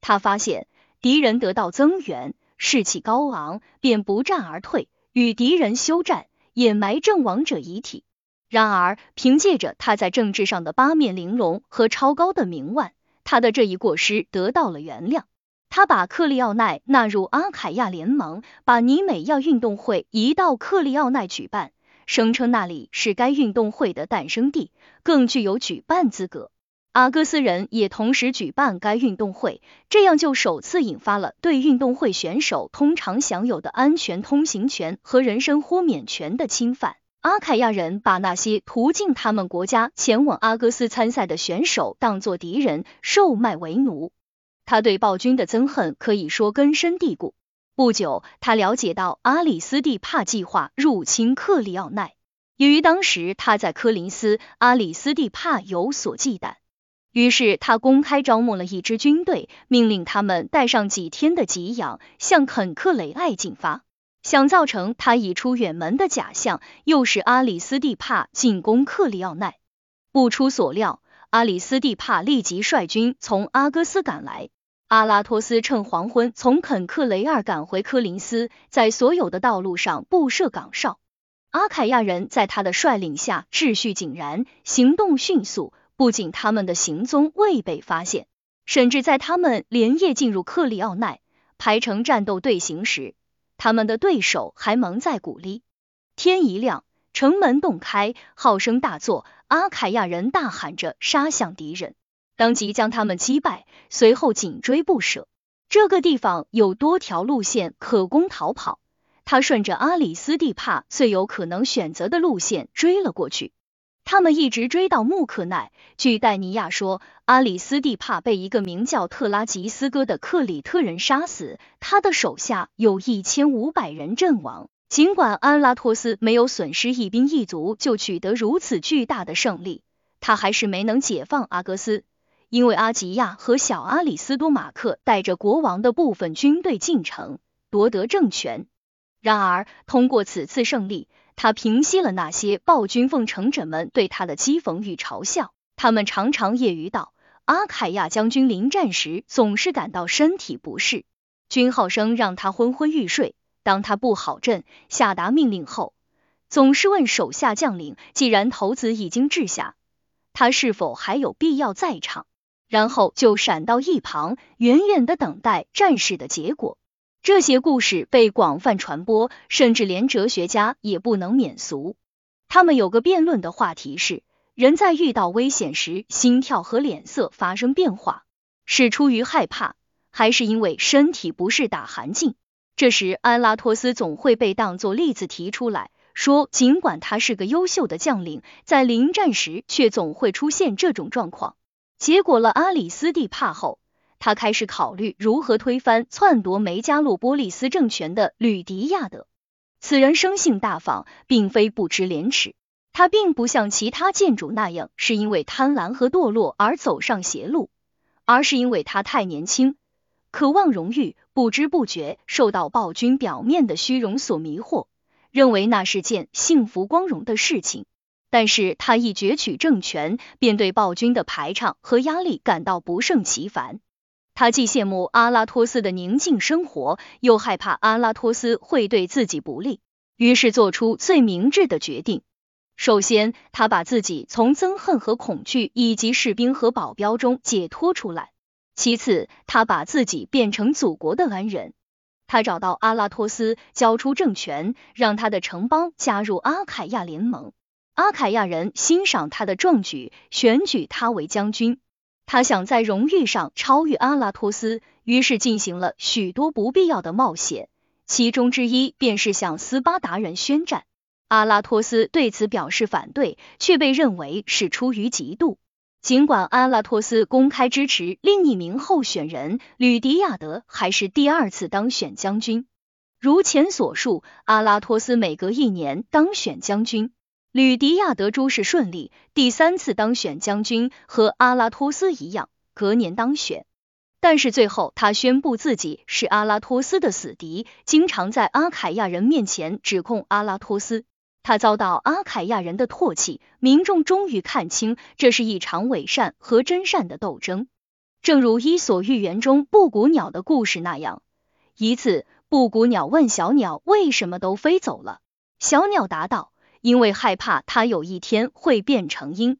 他发现敌人得到增援，士气高昂，便不战而退，与敌人休战，掩埋阵亡者遗体。然而，凭借着他在政治上的八面玲珑和超高的名望，他的这一过失得到了原谅。他把克利奥奈纳入阿凯亚联盟，把尼美亚运动会移到克利奥奈举办。声称那里是该运动会的诞生地，更具有举办资格。阿哥斯人也同时举办该运动会，这样就首次引发了对运动会选手通常享有的安全通行权和人身豁免权的侵犯。阿凯亚人把那些途径他们国家前往阿哥斯参赛的选手当作敌人，售卖为奴。他对暴君的憎恨可以说根深蒂固。不久，他了解到阿里斯蒂帕计划入侵克里奥奈，由于当时他在科林斯，阿里斯蒂帕有所忌惮。于是他公开招募了一支军队，命令他们带上几天的给养，向肯克雷艾进发，想造成他已出远门的假象，诱使阿里斯蒂帕进攻克里奥奈。不出所料，阿里斯蒂帕立即率军从阿戈斯赶来。阿拉托斯趁黄昏从肯克雷尔赶回科林斯，在所有的道路上布设岗哨。阿凯亚人在他的率领下秩序井然，行动迅速。不仅他们的行踪未被发现，甚至在他们连夜进入克里奥奈排成战斗队形时，他们的对手还蒙在鼓里。天一亮，城门洞开，号声大作，阿凯亚人大喊着杀向敌人，当即将他们击败，随后紧追不舍。这个地方有多条路线可供逃跑，他顺着阿里斯蒂帕最有可能选择的路线追了过去。他们一直追到穆克奈。据戴尼亚说，阿里斯蒂帕被一个名叫特拉吉斯哥的克里特人杀死，他的手下有一千五百人阵亡。尽管安拉托斯没有损失一兵一卒就取得如此巨大的胜利，他还是没能解放阿格斯，因为阿吉亚和小阿里斯多马克带着国王的部分军队进城夺得政权。然而，通过此次胜利，他平息了那些暴君奉承者们对他的讥讽与嘲笑。他们常常揶揄道：“阿凯亚将军临战时总是感到身体不适，军号声让他昏昏欲睡。当他布好阵、下达命令后，总是问手下将领：既然头子已经治下，他是否还有必要在场？然后就闪到一旁，远远的等待战事的结果。”这些故事被广泛传播，甚至连哲学家也不能免俗。他们有个辩论的话题是：人在遇到危险时，心跳和脸色发生变化，是出于害怕，还是因为身体不适打寒噤？这时，安拉托斯总会被当作例子提出来，说尽管他是个优秀的将领，在临战时却总会出现这种状况。结果了阿里斯蒂帕后。他开始考虑如何推翻篡夺梅加洛波利斯政权的吕迪亚德。此人生性大方，并非不知廉耻。他并不像其他建主那样是因为贪婪和堕落而走上邪路，而是因为他太年轻，渴望荣誉，不知不觉受到暴君表面的虚荣所迷惑，认为那是件幸福光荣的事情。但是他一攫取政权，便对暴君的排场和压力感到不胜其烦。他既羡慕阿拉托斯的宁静生活，又害怕阿拉托斯会对自己不利，于是做出最明智的决定。首先，他把自己从憎恨和恐惧以及士兵和保镖中解脱出来；其次，他把自己变成祖国的恩人。他找到阿拉托斯，交出政权，让他的城邦加入阿凯亚联盟。阿凯亚人欣赏他的壮举，选举他为将军。他想在荣誉上超越阿拉托斯，于是进行了许多不必要的冒险，其中之一便是向斯巴达人宣战。阿拉托斯对此表示反对，却被认为是出于嫉妒。尽管阿拉托斯公开支持另一名候选人吕迪亚德，还是第二次当选将军。如前所述，阿拉托斯每隔一年当选将军。吕迪亚德诸事顺利，第三次当选将军，和阿拉托斯一样，隔年当选。但是最后他宣布自己是阿拉托斯的死敌，经常在阿凯亚人面前指控阿拉托斯。他遭到阿凯亚人的唾弃，民众终于看清这是一场伪善和真善的斗争。正如《伊索寓言》中布谷鸟的故事那样，一次布谷鸟问小鸟为什么都飞走了，小鸟答道。因为害怕他有一天会变成鹰，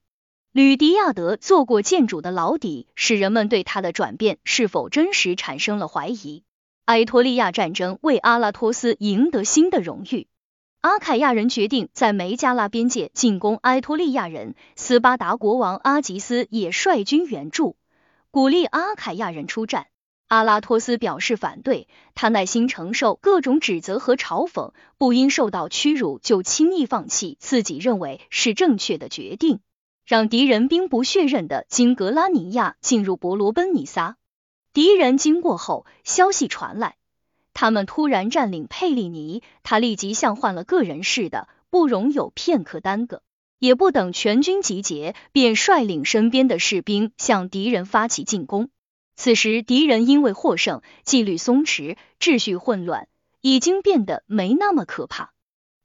吕迪亚德做过建主的老底，使人们对他的转变是否真实产生了怀疑。埃托利亚战争为阿拉托斯赢得新的荣誉，阿凯亚人决定在梅加拉边界进攻埃托利亚人，斯巴达国王阿吉斯也率军援助，鼓励阿凯亚人出战。阿拉托斯表示反对，他耐心承受各种指责和嘲讽，不因受到屈辱就轻易放弃自己认为是正确的决定，让敌人兵不血刃的经格拉尼亚进入伯罗奔尼撒。敌人经过后，消息传来。他们突然占领佩利尼，他立即像换了个人似的，不容有片刻耽搁，也不等全军集结，便率领身边的士兵向敌人发起进攻。此时，敌人因为获胜，纪律松弛，秩序混乱，已经变得没那么可怕。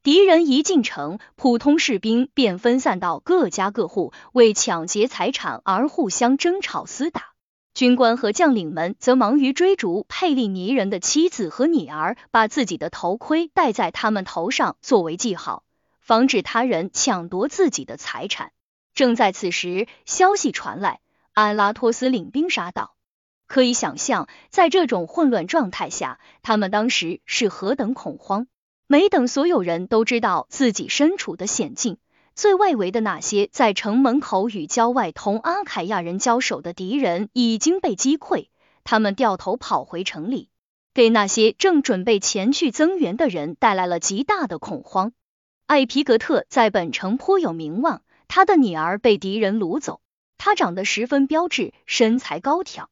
敌人一进城，普通士兵便分散到各家各户，为抢劫财产而互相争吵厮打。军官和将领们则忙于追逐佩利尼人的妻子和女儿，把自己的头盔戴在他们头上作为记号，防止他人抢夺自己的财产。正在此时，消息传来，安拉托斯领兵杀到。可以想象，在这种混乱状态下，他们当时是何等恐慌。没等所有人都知道自己身处的险境。最外围的那些在城门口与郊外同阿凯亚人交手的敌人已经被击溃，他们掉头跑回城里，给那些正准备前去增援的人带来了极大的恐慌。艾皮格特在本城颇有名望，他的女儿被敌人掳走，他长得十分标致，身材高挑。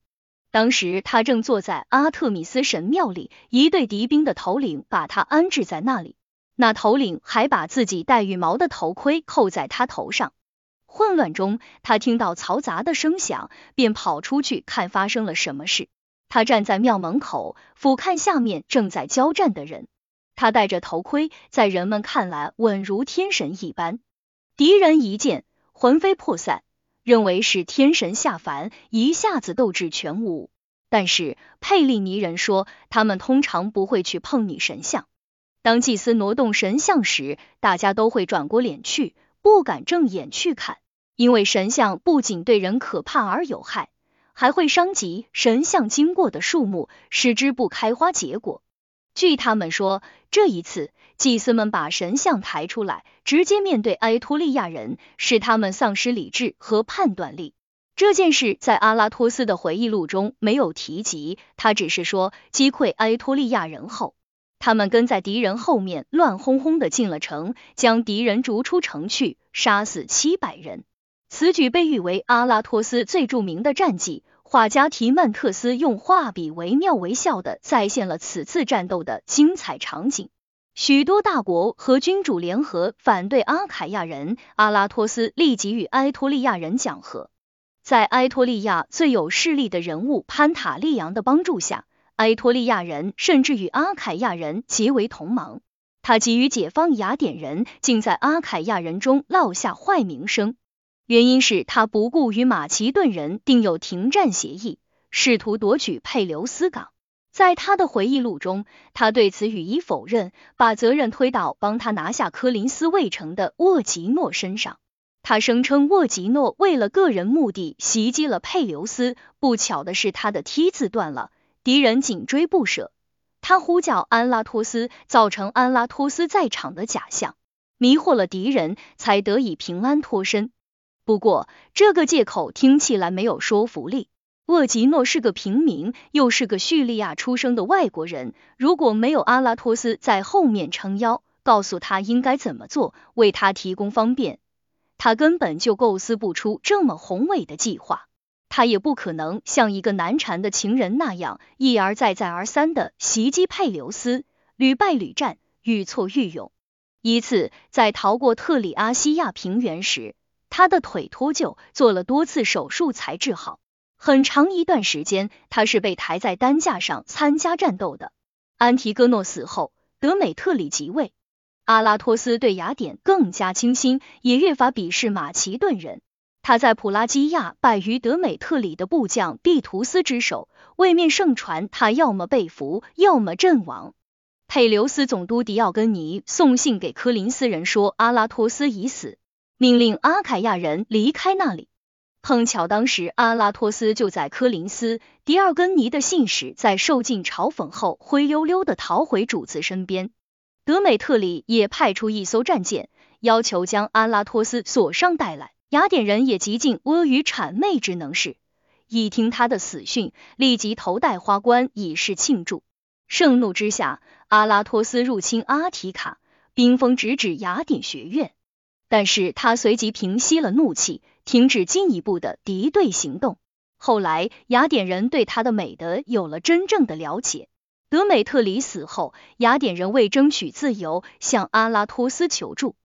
当时他正坐在阿特米斯神庙里，一队敌兵的头领把他安置在那里。那头领还把自己带羽毛的头盔扣在他头上。混乱中，他听到嘈杂的声响，便跑出去看发生了什么事。他站在庙门口，俯瞰下面正在交战的人。他戴着头盔，在人们看来稳如天神一般。敌人一见，魂飞魄散，认为是天神下凡，一下子斗志全无。但是佩利尼人说，他们通常不会去碰女神像。当祭司挪动神像时，大家都会转过脸去，不敢正眼去看，因为神像不仅对人可怕而有害，还会伤及神像经过的树木，使之不开花结果。据他们说，这一次祭司们把神像抬出来，直接面对埃托利亚人，使他们丧失理智和判断力。这件事在阿拉托斯的回忆录中没有提及，他只是说击溃埃托利亚人后。他们跟在敌人后面，乱哄哄的进了城，将敌人逐出城去，杀死七百人。此举被誉为阿拉托斯最著名的战绩。画家提曼特斯用画笔惟妙惟肖的再现了此次战斗的精彩场景。许多大国和君主联合反对阿凯亚人，阿拉托斯立即与埃托利亚人讲和。在埃托利亚最有势力的人物潘塔利昂的帮助下。埃托利亚人甚至与阿凯亚人结为同盟，他急于解放雅典人，竟在阿凯亚人中落下坏名声。原因是他不顾与马其顿人订有停战协议，试图夺取佩留斯港。在他的回忆录中，他对此予以否认，把责任推到帮他拿下科林斯卫城的沃吉诺身上。他声称沃吉诺为了个人目的袭击了佩留斯，不巧的是他的梯子断了。敌人紧追不舍，他呼叫安拉托斯，造成安拉托斯在场的假象，迷惑了敌人，才得以平安脱身。不过，这个借口听起来没有说服力。厄吉诺是个平民，又是个叙利亚出生的外国人，如果没有阿拉托斯在后面撑腰，告诉他应该怎么做，为他提供方便，他根本就构思不出这么宏伟的计划。他也不可能像一个难缠的情人那样一而再再而三的袭击佩留斯，屡败屡战，愈挫愈勇。一次在逃过特里阿西亚平原时，他的腿脱臼，做了多次手术才治好。很长一段时间，他是被抬在担架上参加战斗的。安提戈诺死后，德美特里即位，阿拉托斯对雅典更加倾心，也越发鄙视马其顿人。他在普拉基亚败于德美特里的部将毕图斯之手，位面盛传他要么被俘，要么阵亡。佩留斯总督迪奥根尼送信给科林斯人说阿拉托斯已死，命令阿凯亚人离开那里。碰巧当时阿拉托斯就在科林斯，迪奥根尼的信使在受尽嘲讽后灰溜溜的逃回主子身边。德美特里也派出一艘战舰，要求将阿拉托斯锁上带来。雅典人也极尽阿谀谄媚之能事，一听他的死讯，立即头戴花冠以示庆祝。盛怒之下，阿拉托斯入侵阿提卡，兵锋直指雅典学院。但是他随即平息了怒气，停止进一步的敌对行动。后来，雅典人对他的美德有了真正的了解。德美特里死后，雅典人为争取自由，向阿拉托斯求助。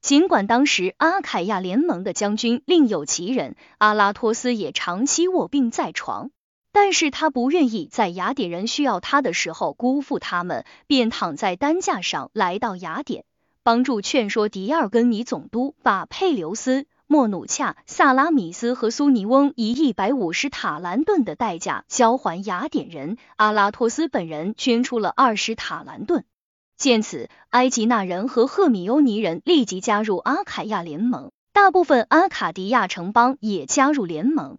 尽管当时阿凯亚联盟的将军另有其人，阿拉托斯也长期卧病在床，但是他不愿意在雅典人需要他的时候辜负他们，便躺在担架上来到雅典，帮助劝说迪尔根尼总督把佩留斯、莫努恰、萨拉米斯和苏尼翁以一百五十塔兰顿的代价交还雅典人。阿拉托斯本人捐出了二十塔兰顿。见此，埃及那人和赫米欧尼人立即加入阿凯亚联盟，大部分阿卡迪亚城邦也加入联盟。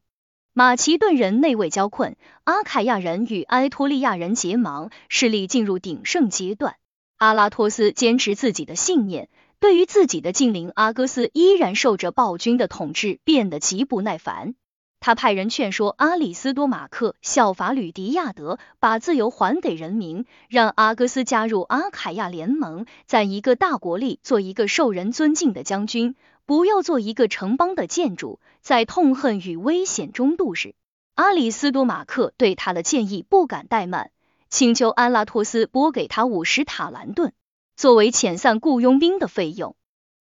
马其顿人内卫交困，阿凯亚人与埃托利亚人结盟，势力进入鼎盛阶段。阿拉托斯坚持自己的信念，对于自己的近邻阿哥斯依然受着暴君的统治，变得极不耐烦。他派人劝说阿里斯多马克效法吕迪亚德，把自由还给人民，让阿哥斯加入阿凯亚联盟，在一个大国里做一个受人尊敬的将军，不要做一个城邦的建筑，在痛恨与危险中度日。阿里斯多马克对他的建议不敢怠慢，请求安拉托斯拨给他五十塔兰顿，作为遣散雇佣兵的费用。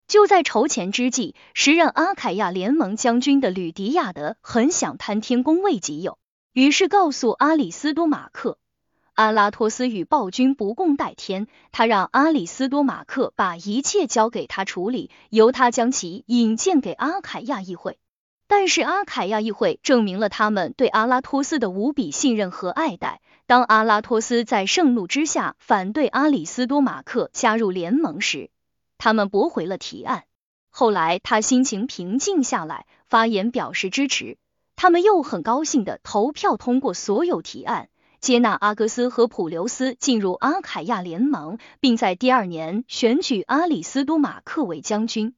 就在筹钱之际，时任阿凯亚联盟将军的吕迪亚德很想贪天功为己有，于是告诉阿里斯多马克，阿拉托斯与暴君不共戴天，他让阿里斯多马克把一切交给他处理，由他将其引荐给阿凯亚议会。但是阿凯亚议会证明了他们对阿拉托斯的无比信任和爱戴。当阿拉托斯在盛怒之下反对阿里斯多马克加入联盟时，他们驳回了提案。后来他心情平静下来，发言表示支持。他们又很高兴的投票通过所有提案，接纳阿格斯和普留斯进入阿凯亚联盟，并在第二年选举阿里斯多马克为将军。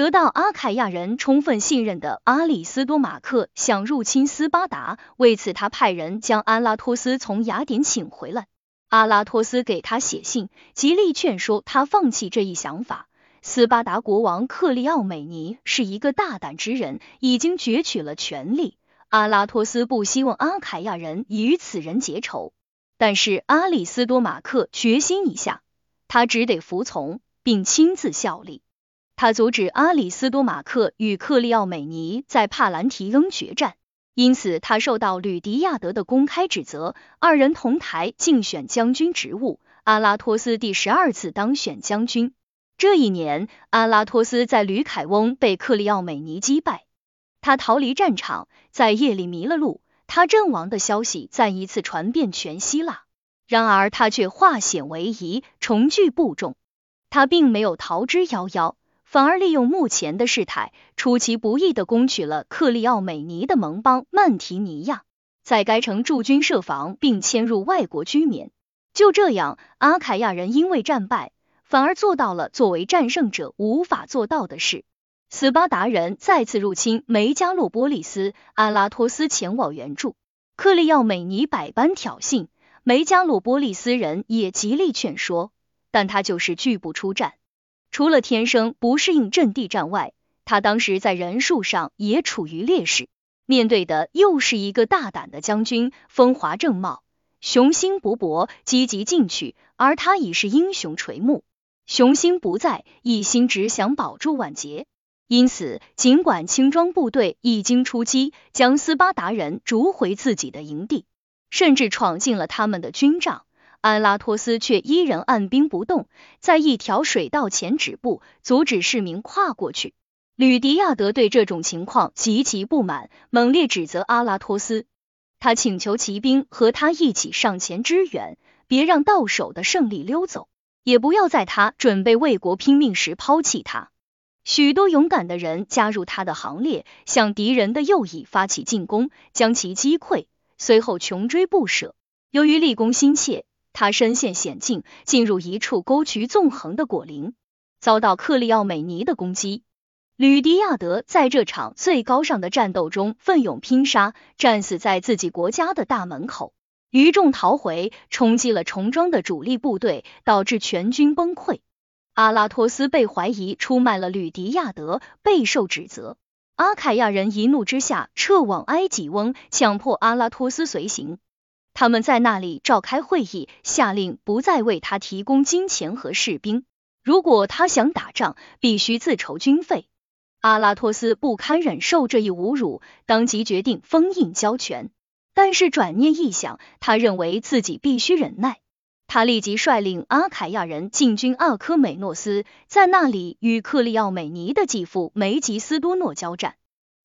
得到阿凯亚人充分信任的阿里斯多马克想入侵斯巴达，为此他派人将阿拉托斯从雅典请回来。阿拉托斯给他写信，极力劝说他放弃这一想法。斯巴达国王克利奥美尼是一个大胆之人，已经攫取了权力。阿拉托斯不希望阿凯亚人与此人结仇，但是阿里斯多马克决心一下，他只得服从，并亲自效力。他阻止阿里斯多马克与克利奥美尼在帕兰提翁决战。因此，他受到吕迪亚德的公开指责。二人同台竞选将军职务，阿拉托斯第十二次当选将军。这一年，阿拉托斯在吕凯翁被克利奥美尼击败，他逃离战场，在夜里迷了路。他阵亡的消息再一次传遍全希腊，然而他却化险为夷，重聚部众。他并没有逃之夭夭。反而利用目前的事态，出其不意的攻取了克利奥美尼的盟邦曼提尼亚，在该城驻军设防，并迁入外国居民。就这样，阿凯亚人因为战败，反而做到了作为战胜者无法做到的事。斯巴达人再次入侵梅加洛波利斯，阿拉托斯前往援助，克利奥美尼百般挑衅，梅加洛波利斯人也极力劝说，但他就是拒不出战。除了天生不适应阵地战外，他当时在人数上也处于劣势，面对的又是一个大胆的将军，风华正茂，雄心勃勃，积极进取，而他已是英雄垂暮，雄心不在，一心只想保住晚节。因此，尽管轻装部队已经出击，将斯巴达人逐回自己的营地，甚至闯进了他们的军帐。安拉托斯却依然按兵不动，在一条水道前止步，阻止市民跨过去。吕迪亚德对这种情况极其不满，猛烈指责阿拉托斯。他请求骑兵和他一起上前支援，别让到手的胜利溜走，也不要在他准备为国拼命时抛弃他。许多勇敢的人加入他的行列，向敌人的右翼发起进攻，将其击溃，随后穷追不舍。由于立功心切。他身陷险境，进入一处沟渠纵横的果林，遭到克利奥美尼的攻击。吕迪亚德在这场最高尚的战斗中奋勇拼杀，战死在自己国家的大门口。余众逃回，冲击了重装的主力部队，导致全军崩溃。阿拉托斯被怀疑出卖了吕迪亚德，备受指责。阿凯亚人一怒之下撤往埃及翁，强迫阿拉托斯随行。他们在那里召开会议，下令不再为他提供金钱和士兵。如果他想打仗，必须自筹军费。阿拉托斯不堪忍受这一侮辱，当即决定封印交权。但是转念一想，他认为自己必须忍耐。他立即率领阿凯亚人进军阿科美诺斯，在那里与克利奥美尼的继父梅吉斯多诺交战。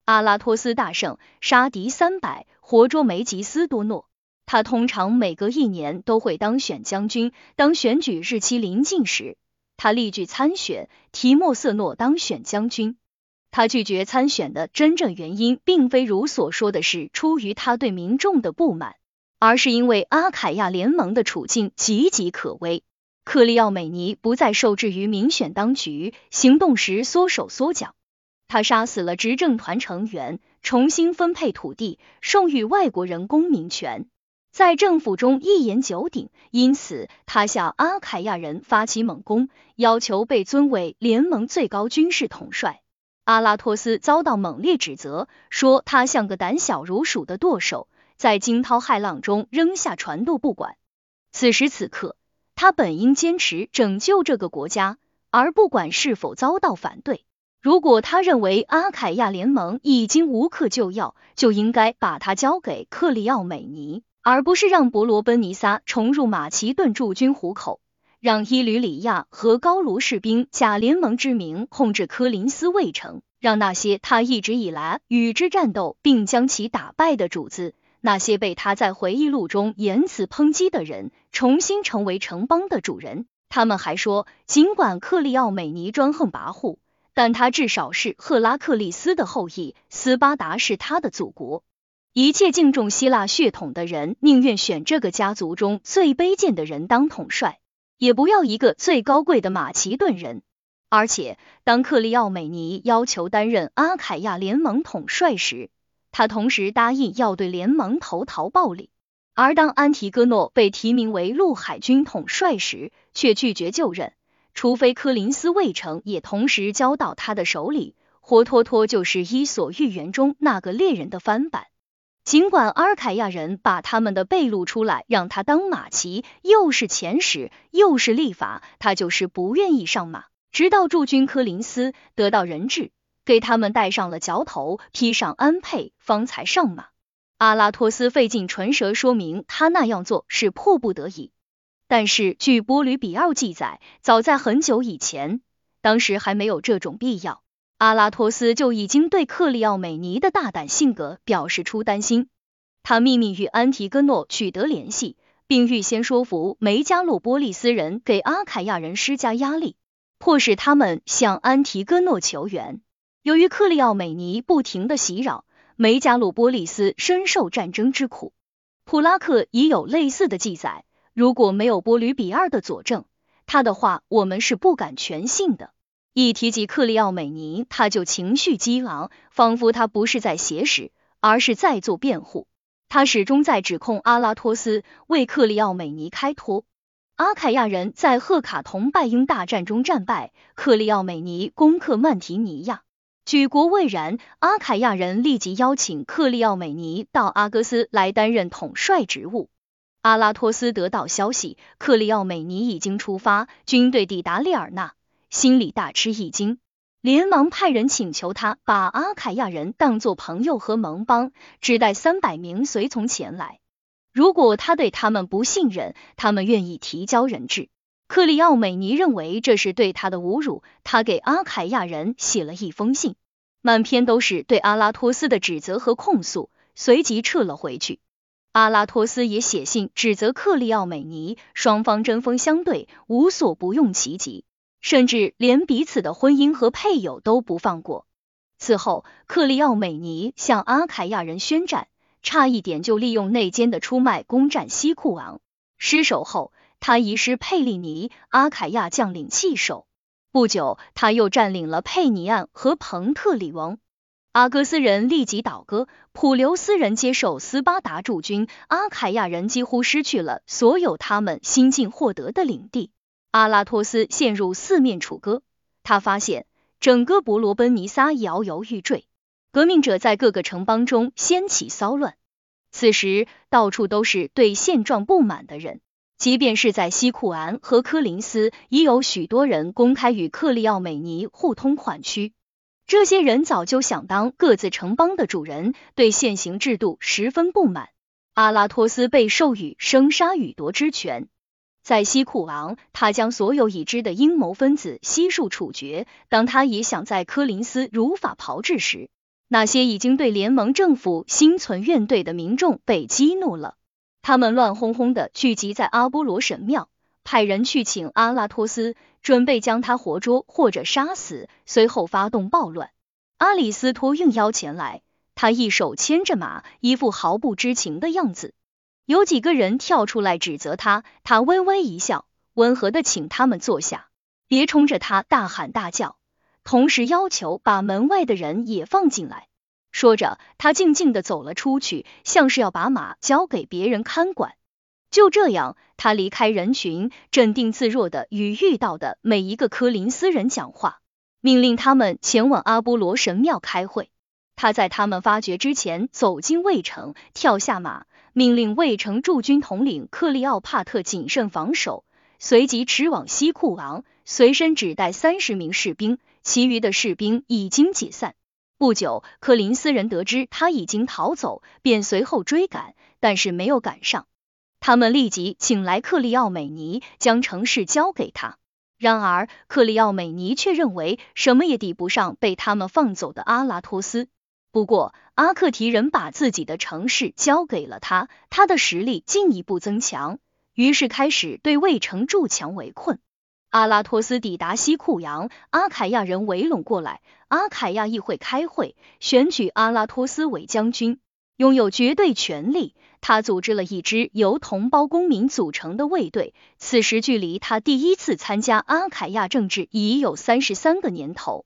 阿拉托斯大胜，杀敌三百，活捉梅吉斯多诺。他通常每隔一年都会当选将军。当选举日期临近时，他力拒参选，提莫瑟诺当选将军。他拒绝参选的真正原因，并非如所说的是出于他对民众的不满，而是因为阿凯亚联盟的处境岌岌可危。克利奥美尼不再受制于民选当局，行动时缩手缩脚。他杀死了执政团成员，重新分配土地，授予外国人公民权，在政府中一言九鼎。因此，他向阿凯亚人发起猛攻，要求被尊为联盟最高军事统帅。阿拉托斯遭到猛烈指责，说他像个胆小如鼠的舵手，在惊涛骇浪中扔下船舵不管。此时此刻，他本应坚持拯救这个国家，而不管是否遭到反对。如果他认为阿凯亚联盟已经无可救药，就应该把它交给克里奥美尼，而不是让伯罗奔尼撒重入马其顿驻军虎口。让伊吕里亚和高卢士兵假联盟之名控制科林斯卫城，让那些他一直以来与之战斗并将其打败的主子，那些被他在回忆录中言辞抨击的人，重新成为城邦的主人。他们还说，尽管克利奥美尼专横跋扈，但他至少是赫拉克利斯的后裔，斯巴达是他的祖国。一切敬重希腊血统的人，宁愿选这个家族中最卑贱的人当统帅。也不要一个最高贵的马其顿人，而且当克利奥美尼要求担任阿凯亚联盟统帅时，他同时答应要对联盟投桃报李；而当安提戈诺被提名为陆海军统帅时，却拒绝就任，除非科林斯卫城也同时交到他的手里，活脱脱就是《伊索寓言》中那个猎人的翻版。尽管阿尔凯亚人把他们的背露出来，让他当马骑，又是遣使，又是立法，他就是不愿意上马。直到驻军科林斯得到人质，给他们戴上了嚼头，披上鞍辔，方才上马。阿拉托斯费尽唇舌说明，他那样做是迫不得已。但是据波吕比奥记载，早在很久以前，当时还没有这种必要。阿拉托斯就已经对克利奥美尼的大胆性格表示出担心。他秘密与安提戈诺取得联系，并预先说服梅加洛波利斯人给阿凯亚人施加压力，迫使他们向安提戈诺求援。由于克利奥美尼不停的袭扰，梅加洛波利斯深受战争之苦。普拉克已有类似的记载。如果没有波吕比二的佐证，他的话我们是不敢全信的。一提及克利奥美尼，他就情绪激昂，仿佛他不是在写史，而是在做辩护。他始终在指控阿拉托斯为克利奥美尼开脱。阿凯亚人在赫卡同拜英大战中战败，克利奥美尼攻克曼提尼亚，举国未然。阿凯亚人立即邀请克利奥美尼到阿戈斯来担任统帅职务。阿拉托斯得到消息，克利奥美尼已经出发，军队抵达利尔纳。心里大吃一惊，连忙派人请求他把阿凯亚人当作朋友和盟邦，只带三百名随从前来。如果他对他们不信任，他们愿意提交人质。克里奥美尼认为这是对他的侮辱，他给阿凯亚人写了一封信，满篇都是对阿拉托斯的指责和控诉，随即撤了回去。阿拉托斯也写信指责克里奥美尼，双方针锋相对，无所不用其极。甚至连彼此的婚姻和配偶都不放过。此后，克利奥美尼向阿凯亚人宣战，差一点就利用内奸的出卖攻占西库昂。失守后，他遗失佩利尼，阿凯亚将领弃守。不久，他又占领了佩尼岸和彭特里翁。阿哥斯人立即倒戈，普留斯人接受斯巴达驻军，阿凯亚人几乎失去了所有他们新近获得的领地。阿拉托斯陷入四面楚歌，他发现整个伯罗奔尼撒摇摇欲坠，革命者在各个城邦中掀起骚乱。此时，到处都是对现状不满的人，即便是在西库安和科林斯，已有许多人公开与克利奥美尼互通款曲。这些人早就想当各自城邦的主人，对现行制度十分不满。阿拉托斯被授予生杀予夺之权，在西库昂，他将所有已知的阴谋分子悉数处决。当他也想在科林斯如法炮制时，那些已经对联盟政府心存怨怼的民众被激怒了，他们乱哄哄的聚集在阿波罗神庙。派人去请阿拉托斯，准备将他活捉或者杀死，随后发动暴乱。阿里斯托应邀前来，他一手牵着马，一副毫不知情的样子。有几个人跳出来指责他，他微微一笑，温和的请他们坐下，别冲着他大喊大叫，同时要求把门外的人也放进来。说着，他静静的走了出去，像是要把马交给别人看管。就这样，他离开人群，镇定自若的与遇到的每一个科林斯人讲话，命令他们前往阿波罗神庙开会。他在他们发觉之前走进卫城，跳下马，命令卫城驻军统领克利奥帕特谨慎防守，随即驰往西库昂，随身只带三十名士兵，其余的士兵已经解散。不久，科林斯人得知他已经逃走，便随后追赶，但是没有赶上。他们立即请来克利奥美尼，将城市交给他。然而，克利奥美尼却认为什么也抵不上被他们放走的阿拉托斯。不过，阿克提人把自己的城市交给了他，他的实力进一步增强，于是开始对卫城筑墙围困。阿拉托斯抵达西库扬，阿凯亚人围拢过来，阿凯亚议会开会，选举阿拉托斯为将军，拥有绝对权力。他组织了一支由同胞公民组成的卫队，此时距离他第一次参加阿凯亚政治已有三十三个年头。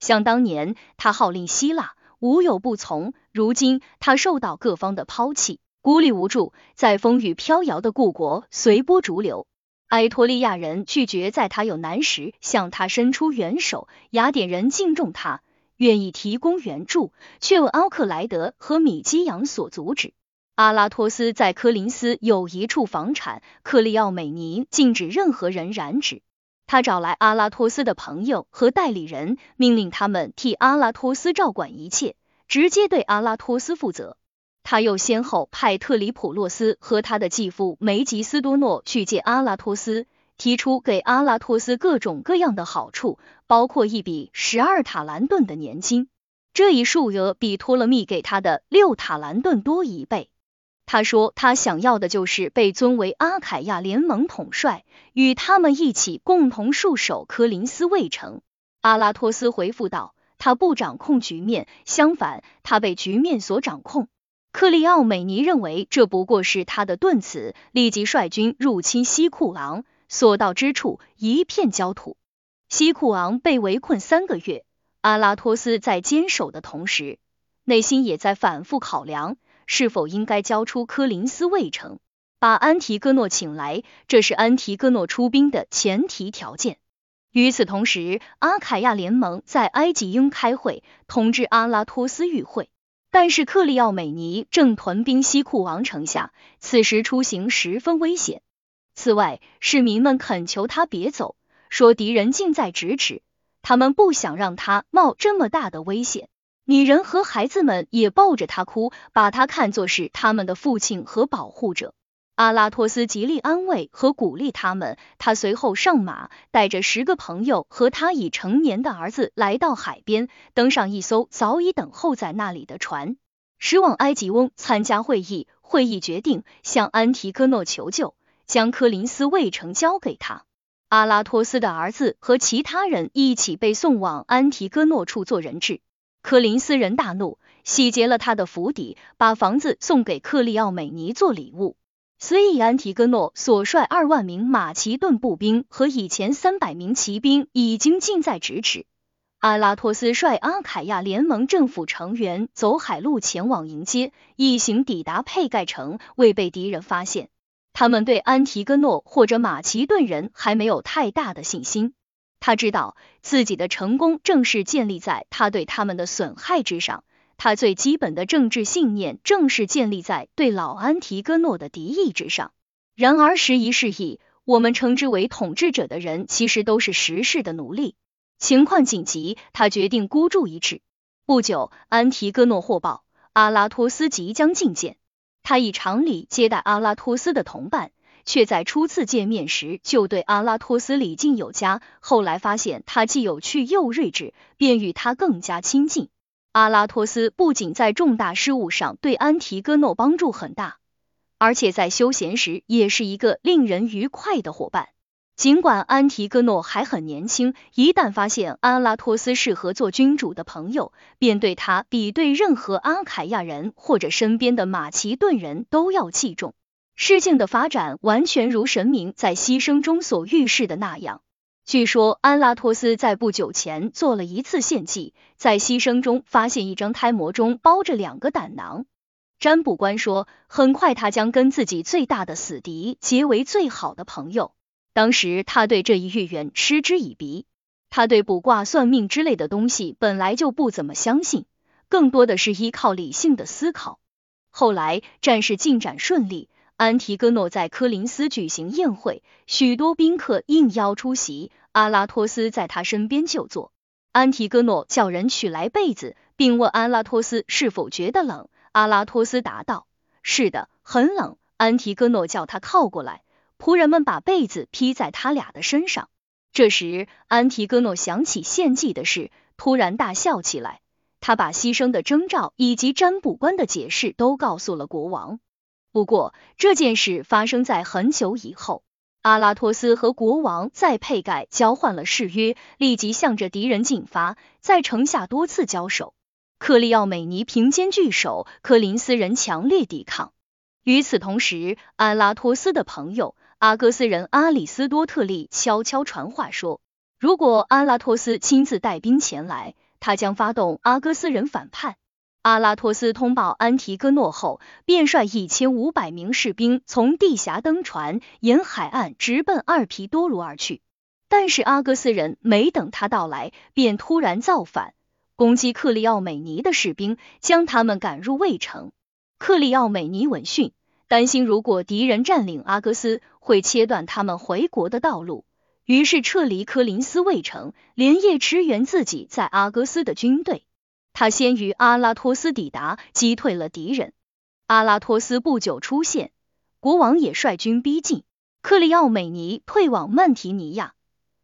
想当年，他号令希腊，无有不从；如今，他受到各方的抛弃，孤立无助，在风雨飘摇的故国随波逐流。埃托利亚人拒绝在他有难时向他伸出援手，雅典人敬重他，愿意提供援助，却为奥克莱德和米基扬所阻止。阿拉托斯在科林斯有一处房产，克利奥美尼禁止任何人染指。他找来阿拉托斯的朋友和代理人，命令他们替阿拉托斯照管一切，直接对阿拉托斯负责。他又先后派特里普洛斯和他的继父梅吉斯多诺去见阿拉托斯，提出给阿拉托斯各种各样的好处，包括一笔十二塔兰顿的年金，这一数额比托勒密给他的六塔兰顿多一倍。他说，他想要的就是被尊为阿凯亚联盟统帅，与他们一起共同戍守科林斯卫城。阿拉托斯回复道，他不掌控局面，相反，他被局面所掌控。克利奥美尼认为这不过是他的盾词，立即率军入侵西库昂，所到之处一片焦土。西库昂被围困三个月，阿拉托斯在坚守的同时，内心也在反复考量。是否应该交出科林斯卫城，把安提戈诺请来？这是安提戈诺出兵的前提条件。与此同时，阿凯亚联盟在埃及应开会通知阿拉托斯与会，但是克利奥美尼正屯兵西库王城下，此时出行十分危险。此外，市民们恳求他别走，说敌人近在咫尺，他们不想让他冒这么大的危险。女人和孩子们也抱着他哭，把他看作是他们的父亲和保护者。阿拉托斯极力安慰和鼓励他们。他随后上马，带着十个朋友和他已成年的儿子来到海边，登上一艘早已等候在那里的船，驶往埃及翁参加会议。会议决定向安提戈诺求救，将科林斯卫城交给他。阿拉托斯的儿子和其他人一起被送往安提戈诺处做人质。科林斯人大怒，洗劫了他的府邸，把房子送给克利奥美尼做礼物。虽以安提戈诺所率二万名马其顿步兵和以前三百名骑兵已经近在咫尺，阿拉托斯率阿凯亚联盟政府成员走海路前往迎接，一行抵达佩盖城，未被敌人发现。他们对安提戈诺或者马其顿人还没有太大的信心。他知道自己的成功正是建立在他对他们的损害之上，他最基本的政治信念正是建立在对老安提戈诺的敌意之上。然而时移世易，我们称之为统治者的人其实都是时势的奴隶。情况紧急，他决定孤注一掷。不久，安提戈诺获报，阿拉托斯即将觐见。他以常礼接待阿拉托斯的同伴，却在初次见面时就对阿拉托斯礼敬有加。后来发现他既有趣又睿智，便与他更加亲近。阿拉托斯不仅在重大事务上对安提戈诺帮助很大，而且在休闲时也是一个令人愉快的伙伴。尽管安提戈诺还很年轻，一旦发现阿拉托斯适合做君主的朋友，便对他比对任何阿凯亚人或者身边的马其顿人都要器重。事情的发展完全如神明在牺牲中所预示的那样。据说安拉托斯在不久前做了一次献祭，在牺牲中发现一张胎膜中包着两个胆囊。占卜官说，很快他将跟自己最大的死敌结为最好的朋友。当时他对这一预言嗤之以鼻，他对卜卦算命之类的东西本来就不怎么相信，更多的是依靠理性的思考。后来战事进展顺利，安提戈诺在科林斯举行宴会，许多宾客应邀出席，阿拉托斯在他身边就坐。安提戈诺叫人取来被子，并问阿拉托斯是否觉得冷。阿拉托斯答道：“是的，很冷。”安提戈诺叫他靠过来。仆人们把被子披在他俩的身上。这时，安提戈诺想起献祭的事，突然大笑起来。他把牺牲的征兆以及占卜官的解释都告诉了国王。不过，这件事发生在很久以后。阿拉托斯和国王在佩盖交换了誓约，立即向着敌人进发，在城下多次交手。克利奥美尼平肩据守，科林斯人强烈抵抗。与此同时，阿拉托斯的朋友。阿戈斯人阿里斯多特利悄悄传话说，如果阿拉托斯亲自带兵前来，他将发动阿戈斯人反叛。阿拉托斯通报安提戈诺后，便率一千五百名士兵从地峡登船，沿海岸直奔二皮多卢而去。但是阿戈斯人没等他到来，便突然造反，攻击克利奥美尼的士兵，将他们赶入卫城。克利奥美尼闻讯。担心如果敌人占领阿戈斯，会切断他们回国的道路，于是撤离科林斯卫城，连夜支援自己在阿戈斯的军队。他先于阿拉托斯抵达，击退了敌人。阿拉托斯不久出现，国王也率军逼近。克利奥美尼退往曼提尼亚，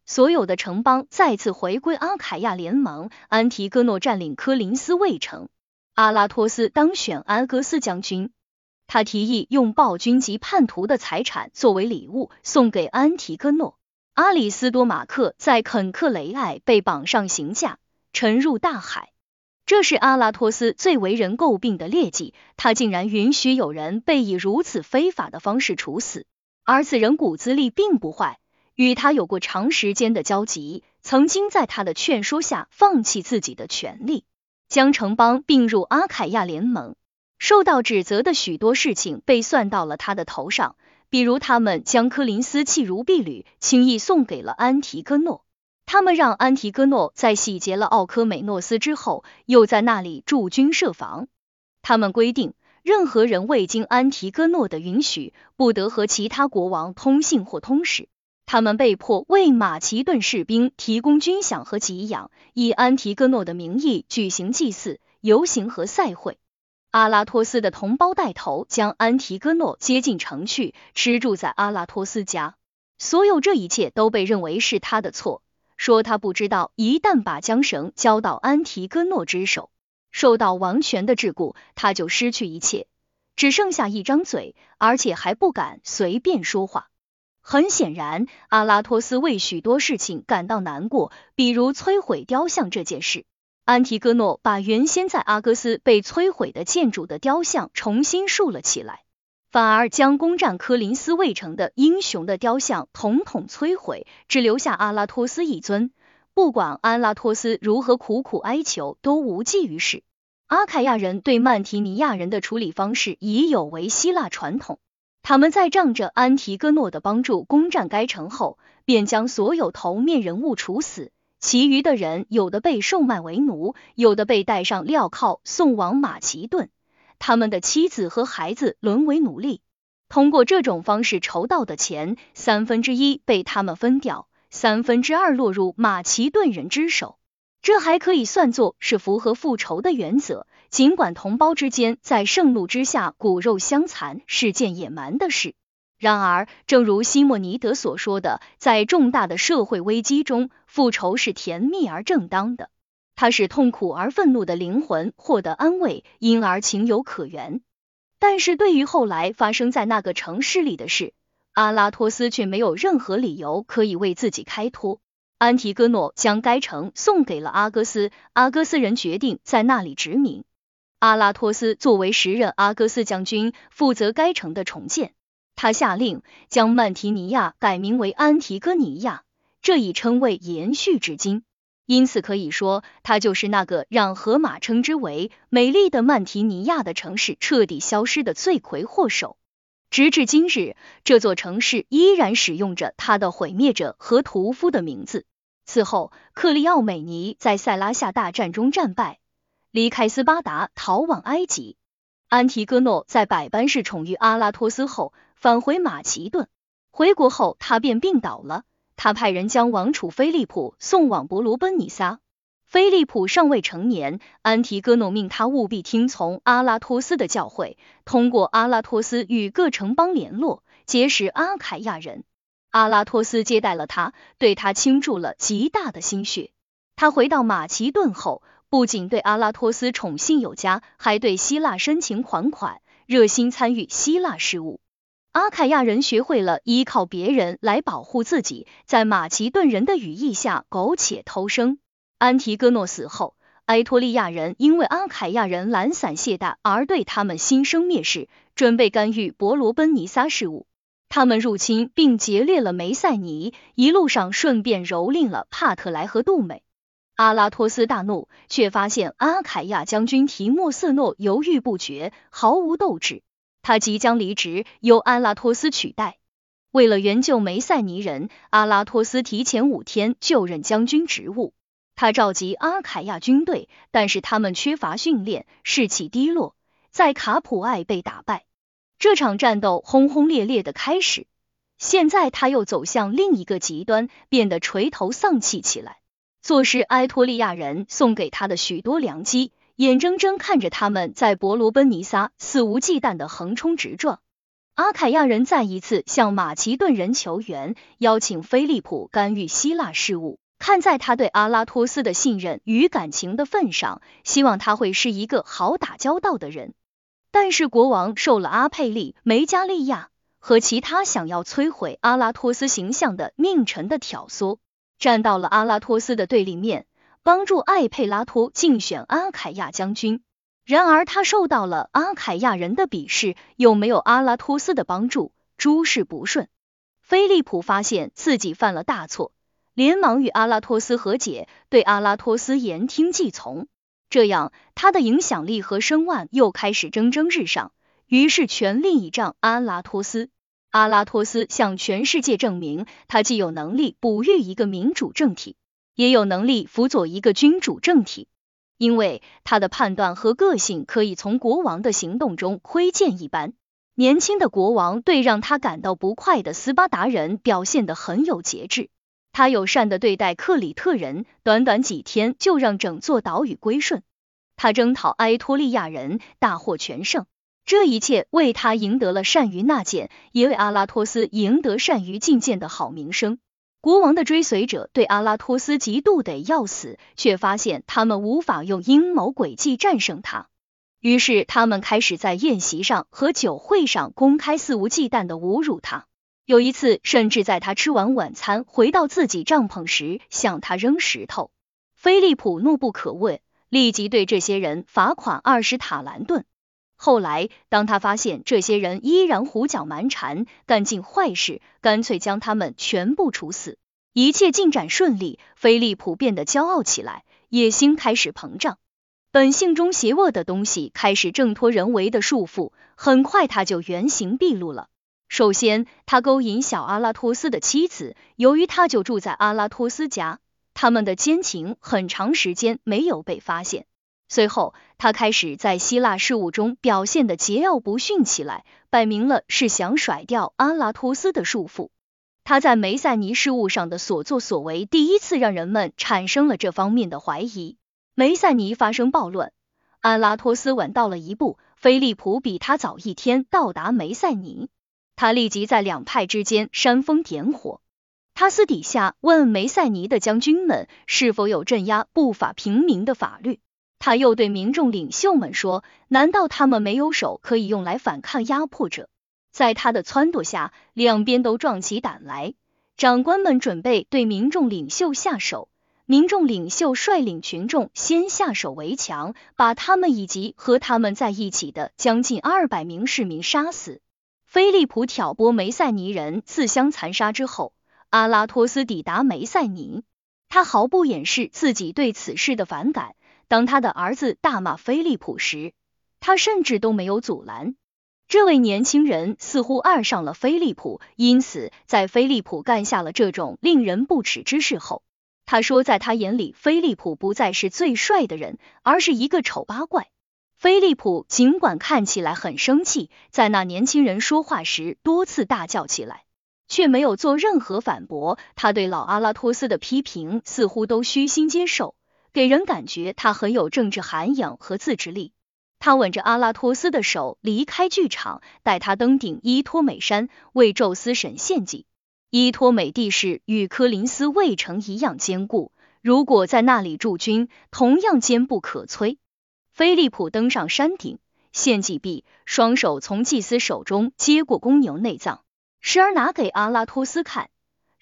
所有的城邦再次回归阿凯亚联盟。安提戈诺占领科林斯卫城，阿拉托斯当选阿戈斯将军。他提议用暴君及叛徒的财产作为礼物送给安提戈诺。阿里斯多马克在肯克雷艾被绑上刑架，沉入大海。这是阿拉托斯最为人诟病的劣迹，他竟然允许有人被以如此非法的方式处死。而此人骨子里并不坏，与他有过长时间的交集，曾经在他的劝说下放弃自己的权利，将城邦并入阿凯亚联盟。受到指责的许多事情被算到了他的头上，比如他们将科林斯弃如敝履，轻易送给了安提戈诺。他们让安提戈诺在洗劫了奥科美诺斯之后，又在那里驻军设防。他们规定，任何人未经安提戈诺的允许，不得和其他国王通信或通使。他们被迫为马其顿士兵提供军饷和给养，以安提戈诺的名义举行祭祀、游行和赛会。阿拉托斯的同胞带头将安提戈诺接进城去，吃住在阿拉托斯家。所有这一切都被认为是他的错，说他不知道，一旦把缰绳交到安提戈诺之手，受到王权的桎梏，他就失去一切，只剩下一张嘴，而且还不敢随便说话。很显然，阿拉托斯为许多事情感到难过，比如摧毁雕像这件事。安提戈诺把原先在阿戈斯被摧毁的建筑的雕像重新竖了起来。反而将攻占科林斯卫城的英雄的雕像统统摧毁，只留下阿拉托斯一尊。不管阿拉托斯如何苦苦哀求，都无济于事。阿凯亚人对曼提尼亚人的处理方式已有违希腊传统，他们在仗着安提戈诺的帮助攻占该城后，便将所有头面人物处死，其余的人有的被售卖为奴，有的被带上镣铐送往马其顿。他们的妻子和孩子沦为奴隶，通过这种方式筹到的钱，三分之一被他们分掉，三分之二落入马其顿人之手。这还可以算作是符合复仇的原则。尽管同胞之间在盛怒之下骨肉相残是件野蛮的事，然而，正如西莫尼德所说的，在重大的社会危机中，复仇是甜蜜而正当的。他使痛苦而愤怒的灵魂获得安慰，因而情有可原。但是对于后来发生在那个城市里的事，阿拉托斯却没有任何理由可以为自己开脱。安提戈诺将该城送给了阿戈斯，阿戈斯人决定在那里殖民。阿拉托斯作为时任阿戈斯将军，负责该城的重建。他下令将曼提尼亚改名为安提戈尼亚，这一称谓延续至今。因此可以说，他就是那个让荷马称之为美丽的曼提尼亚的城市彻底消失的罪魁祸首。直至今日，这座城市依然使用着他的毁灭者和屠夫的名字。此后，克利奥美尼在塞拉夏大战中战败，离开斯巴达，逃往埃及。安提戈诺在百般侍宠于阿拉托斯后，返回马其顿。回国后，他便病倒了。他派人将王储菲利普送往伯罗奔尼撒。菲利普尚未成年，安提戈诺命他务必听从阿拉托斯的教诲，通过阿拉托斯与各城邦联络，结识阿凯亚人。阿拉托斯接待了他，对他倾注了极大的心血。他回到马其顿后，不仅对阿拉托斯宠信有加，还对希腊深情款款，热心参与希腊事务。阿凯亚人学会了依靠别人来保护自己，在马其顿人的羽翼下苟且偷生。安提戈诺死后，埃托利亚人因为阿凯亚人懒散懈怠而对他们心生蔑视，准备干预伯罗奔尼撒事务。他们入侵并劫掠了梅塞尼，一路上顺便蹂躏了帕特莱和杜美。阿拉托斯大怒，却发现阿凯亚将军提莫瑟诺犹豫不决，毫无斗志。他即将离职，由阿拉托斯取代。为了援救梅塞尼人，阿拉托斯提前五天就任将军职务。他召集阿凯亚军队，但是他们缺乏训练，士气低落，在卡普艾被打败。这场战斗轰轰烈烈的开始，现在他又走向另一个极端，变得垂头丧气起来。坐视埃托利亚人送给他的许多良机。眼睁睁看着他们在伯罗奔尼撒肆无忌惮的横冲直撞，阿凯亚人再一次向马其顿人求援，邀请菲利普干预希腊事务。看在他对阿拉托斯的信任与感情的份上，希望他会是一个好打交道的人。但是国王受了阿佩利、梅加利亚和其他想要摧毁阿拉托斯形象的佞臣的挑唆，站到了阿拉托斯的对立面。帮助艾佩拉托竞选阿凯亚将军，然而他受到了阿凯亚人的鄙视，又没有阿拉托斯的帮助，诸事不顺。菲利普发现自己犯了大错，连忙与阿拉托斯和解，对阿拉托斯言听计从，这样他的影响力和声望又开始蒸蒸日上，于是全力倚仗阿拉托斯。阿拉托斯向全世界证明，他既有能力哺育一个民主政体。也有能力辅佐一个君主政体，因为他的判断和个性可以从国王的行动中窥见一斑。年轻的国王对让他感到不快的斯巴达人表现得很有节制，他友善的对待克里特人，短短几天就让整座岛屿归顺。他征讨埃托利亚人，大获全胜，这一切为他赢得了善于纳谏，也为阿拉托斯赢得善于进谏的好名声。国王的追随者对阿拉托斯嫉妒得要死，却发现他们无法用阴谋诡计战胜他。于是他们开始在宴席上和酒会上公开肆无忌惮的侮辱他。有一次，甚至在他吃完晚餐回到自己帐篷时向他扔石头。菲利普怒不可遏，立即对这些人罚款二十塔兰顿。后来，当他发现这些人依然胡搅蛮缠，干尽坏事，干脆将他们全部处死。一切进展顺利，菲利普变得骄傲起来，野心开始膨胀，本性中邪恶的东西开始挣脱人为的束缚，很快他就原形毕露了。首先，他勾引小阿拉托斯的妻子，由于他就住在阿拉托斯家，他们的奸情很长时间没有被发现。随后，他开始在希腊事务中表现的桀骜不驯起来，摆明了是想甩掉阿拉托斯的束缚。他在梅塞尼事务上的所作所为，第一次让人们产生了这方面的怀疑。梅塞尼发生暴乱，阿拉托斯晚到了一步，菲利普比他早一天到达梅塞尼，他立即在两派之间煽风点火。他私底下问梅塞尼的将军们是否有镇压不法平民的法律。他又对民众领袖们说：“难道他们没有手可以用来反抗压迫者？”在他的撺掇下，两边都壮起胆来。长官们准备对民众领袖下手，民众领袖率领群众先下手为强，把他们以及和他们在一起的将近二百名市民杀死。菲利普挑拨梅塞尼人自相残杀之后，阿拉托斯抵达梅塞尼，他毫不掩饰自己对此事的反感。当他的儿子大骂菲利普时，他甚至都没有阻拦。这位年轻人似乎爱上了菲利普，因此在菲利普干下了这种令人不齿之事后，他说在他眼里，菲利普不再是最帅的人，而是一个丑八怪。菲利普尽管看起来很生气，在那年轻人说话时多次大叫起来，却没有做任何反驳。他对老阿拉托斯的批评似乎都虚心接受。给人感觉他很有政治涵养和自制力。他挽着阿拉托斯的手离开剧场，带他登顶伊托美山，为宙斯神献祭。伊托美地势与科林斯卫城一样坚固，如果在那里驻军，同样坚不可摧。菲利普登上山顶，献祭毕，双手从祭司手中接过公牛内脏，时而拿给阿拉托斯看，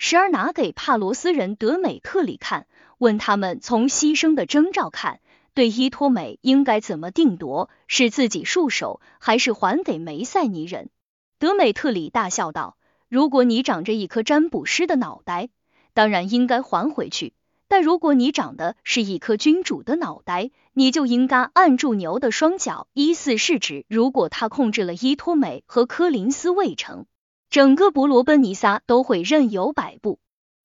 时而拿给帕罗斯人德美特里看。问他们从牺牲的征兆看，对伊托美应该怎么定夺？是自己束手，还是还给梅塞尼人？德美特里大笑道：“如果你长着一颗占卜师的脑袋，当然应该还回去；但如果你长的是一颗君主的脑袋，你就应该按住牛的双脚。意思是指，如果他控制了伊托美和科林斯卫城，整个伯罗奔尼撒都会任由摆布。”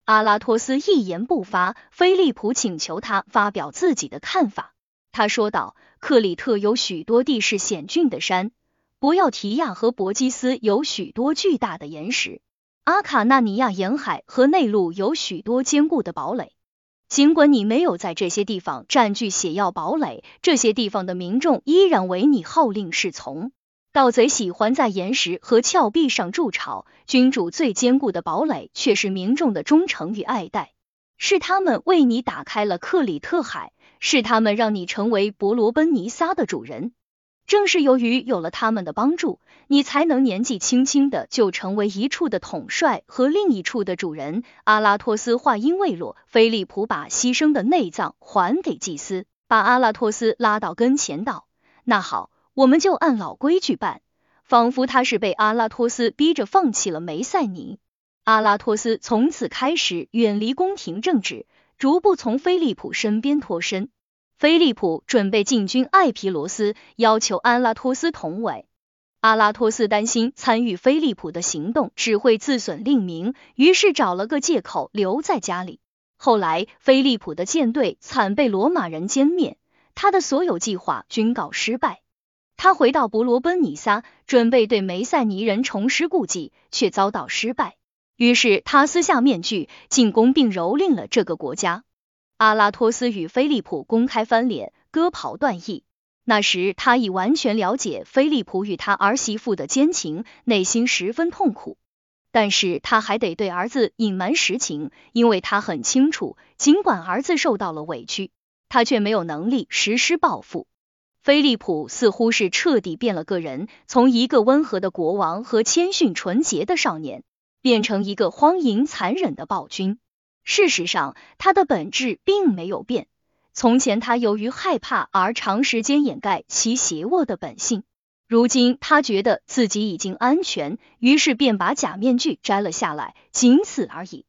阿拉托斯一言不发，菲利普请求他发表自己的看法。他说道：“克里特有许多地势险峻的山，博要提亚和博基斯有许多巨大的岩石，阿卡纳尼亚沿海和内陆有许多坚固的堡垒。尽管你没有在这些地方占据血药堡垒，这些地方的民众依然为你号令是从。”盗贼喜欢在岩石和峭壁上筑巢，君主最坚固的堡垒却是民众的忠诚与爱戴。是他们为你打开了克里特海，是他们让你成为伯罗奔尼撒的主人。正是由于有了他们的帮助，你才能年纪轻轻的就成为一处的统帅和另一处的主人。阿拉托斯话音未落，菲利普把牺牲的内脏还给祭司，把阿拉托斯拉到跟前道：“那好。”我们就按老规矩办，仿佛他是被阿拉托斯逼着放弃了梅塞尼。阿拉托斯从此开始远离宫廷政治，逐步从菲利普身边脱身。菲利普准备进军艾皮罗斯，要求阿拉托斯同委。阿拉托斯担心参与菲利普的行动只会自损令名，于是找了个借口留在家里。后来，菲利普的舰队惨被罗马人歼灭，他的所有计划均告失败。他回到伯罗奔尼撒，准备对梅塞尼人重施故技，却遭到失败。于是他撕下面具，进攻并蹂躏了这个国家。阿拉托斯与菲利普公开翻脸，割袍断义。那时他已完全了解菲利普与他儿媳妇的奸情，内心十分痛苦。但是他还得对儿子隐瞒实情，因为他很清楚，尽管儿子受到了委屈，他却没有能力实施报复。菲利普似乎是彻底变了个人，从一个温和的国王和谦逊纯洁的少年，变成一个荒淫残忍的暴君。事实上，他的本质并没有变。从前，他由于害怕而长时间掩盖其邪恶的本性，如今他觉得自己已经安全，于是便把假面具摘了下来，仅此而已。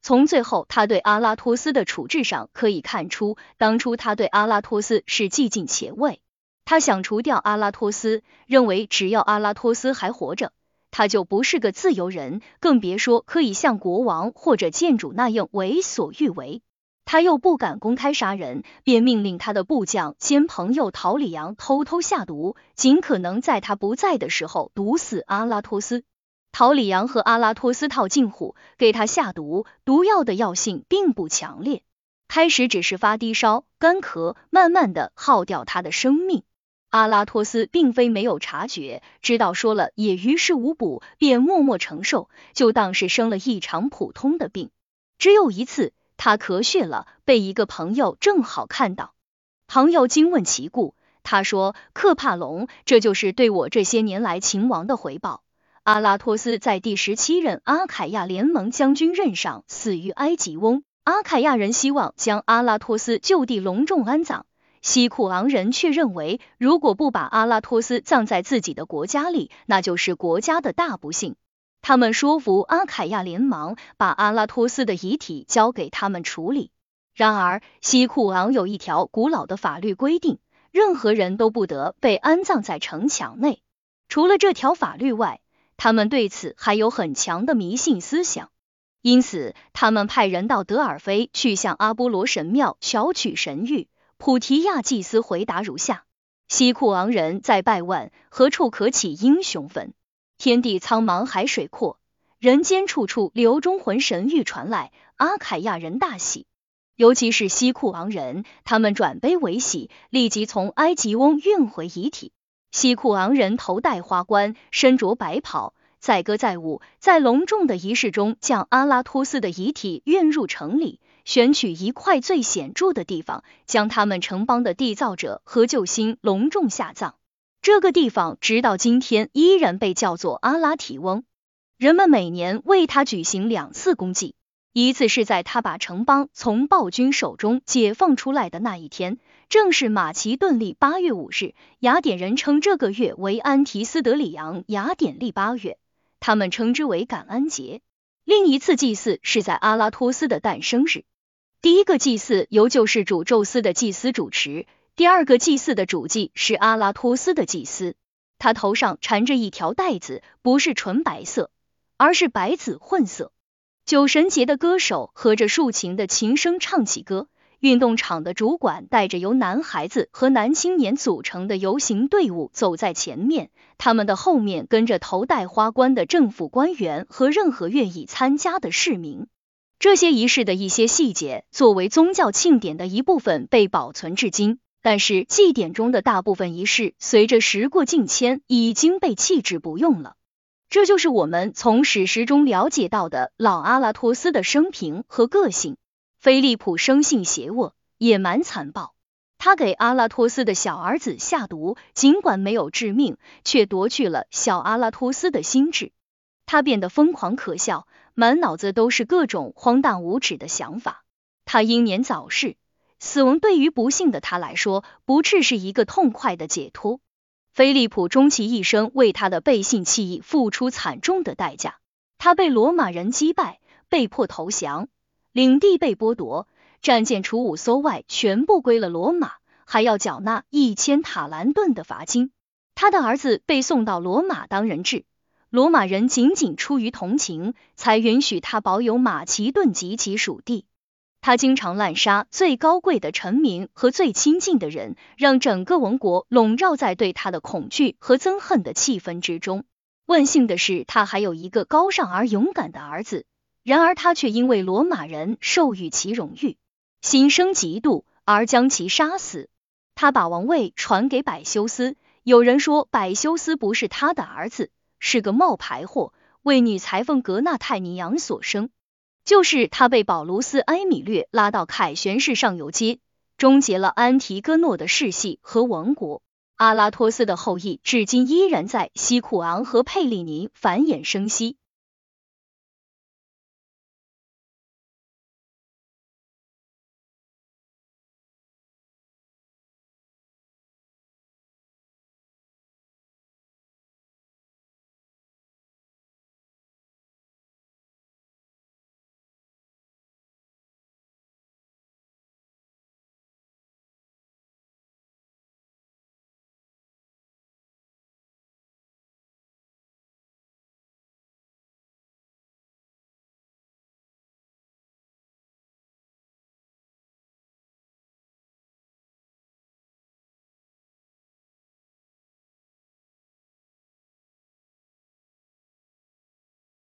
从最后他对阿拉托斯的处置上可以看出，当初他对阿拉托斯是既尽且畏。他想除掉阿拉托斯，认为只要阿拉托斯还活着，他就不是个自由人，更别说可以像国王或者建主那样为所欲为。他又不敢公开杀人，便命令他的部将兼朋友陶里扬偷偷下毒，尽可能在他不在的时候毒死阿拉托斯。陶里扬和阿拉托斯套近乎，给他下毒，毒药的药性并不强烈，开始只是发低烧、干咳，慢慢的耗掉他的生命。阿拉托斯并非没有察觉，知道说了也于事无补，便默默承受，就当是生了一场普通的病。只有一次。他咳血了，被一个朋友正好看到。朋友惊问其故，他说：“克帕隆，这就是对我这些年来秦王的回报。阿拉托斯在第十七任阿凯亚联盟将军任上死于埃及翁，阿凯亚人希望将阿拉托斯就地隆重安葬，西库昂人却认为，如果不把阿拉托斯葬在自己的国家里，那就是国家的大不幸。”他们说服阿凯亚连忙把阿拉托斯的遗体交给他们处理。然而，西库昂有一条古老的法律规定，任何人都不得被安葬在城墙内。除了这条法律外，他们对此还有很强的迷信思想。因此，他们派人到德尔菲去向阿波罗神庙求取神谕。普提亚祭司回答如下：西库昂人在拜问何处可起英雄坟？天地苍茫，海水阔，人间处处流忠魂神谕传来，阿凯亚人大喜，尤其是西库昂人，他们转悲为喜，立即从埃及翁运回遗体。西库昂人头戴花冠，身着白袍，载歌载舞，在隆重的仪式中，将阿拉托斯的遗体运入城里，选取一块最显著的地方，将他们城邦的缔造者和救星隆重下葬。这个地方直到今天依然被叫做阿拉提翁，人们每年为他举行两次公祭，一次是在他把城邦从暴君手中解放出来的那一天，正是马其顿历八月五日，雅典人称这个月为安提斯德里昂雅典历八月，他们称之为感恩节。另一次祭祀是在阿拉托斯的诞生日，第一个祭祀由救世主宙斯的祭司主持。第二个祭祀的主祭是阿拉托斯的祭司，他头上缠着一条带子，不是纯白色，而是白紫混色。酒神节的歌手和着竖琴的琴声唱起歌，运动场的主管带着由男孩子和男青年组成的游行队伍走在前面，他们的后面跟着头戴花冠的政府官员和任何愿意参加的市民。这些仪式的一些细节，作为宗教庆典的一部分被保存至今。但是祭典中的大部分仪式，随着时过境迁，已经被弃之不用了。这就是我们从史实中了解到的老阿拉托斯的生平和个性。菲利普生性邪恶、野蛮、残暴，他给阿拉托斯的小儿子下毒，尽管没有致命，却夺去了小阿拉托斯的心智。他变得疯狂可笑，满脑子都是各种荒诞无耻的想法。他英年早逝。死亡对于不幸的他来说，不啻是一个痛快的解脱。菲利普终其一生为他的背信弃义付出惨重的代价。他被罗马人击败，被迫投降，领地被剥夺，战舰除五艘外全部归了罗马，还要缴纳一千塔兰顿的罚金。他的儿子被送到罗马当人质，罗马人仅仅出于同情，才允许他保有马其顿及其属地。他经常滥杀最高贵的臣民和最亲近的人，让整个王国笼罩在对他的恐惧和憎恨的气氛之中。万幸的是，他还有一个高尚而勇敢的儿子。然而，他却因为罗马人授予其荣誉，心生嫉妒而将其杀死。他把王位传给百修斯。有人说，百修斯不是他的儿子，是个冒牌货，为女裁缝格纳泰尼昂所生。就是他被保卢斯埃米略拉到凯旋式上游街，终结了安提戈诺的世系和王国。阿拉托斯的后裔至今依然在西库昂和佩利尼繁衍生息。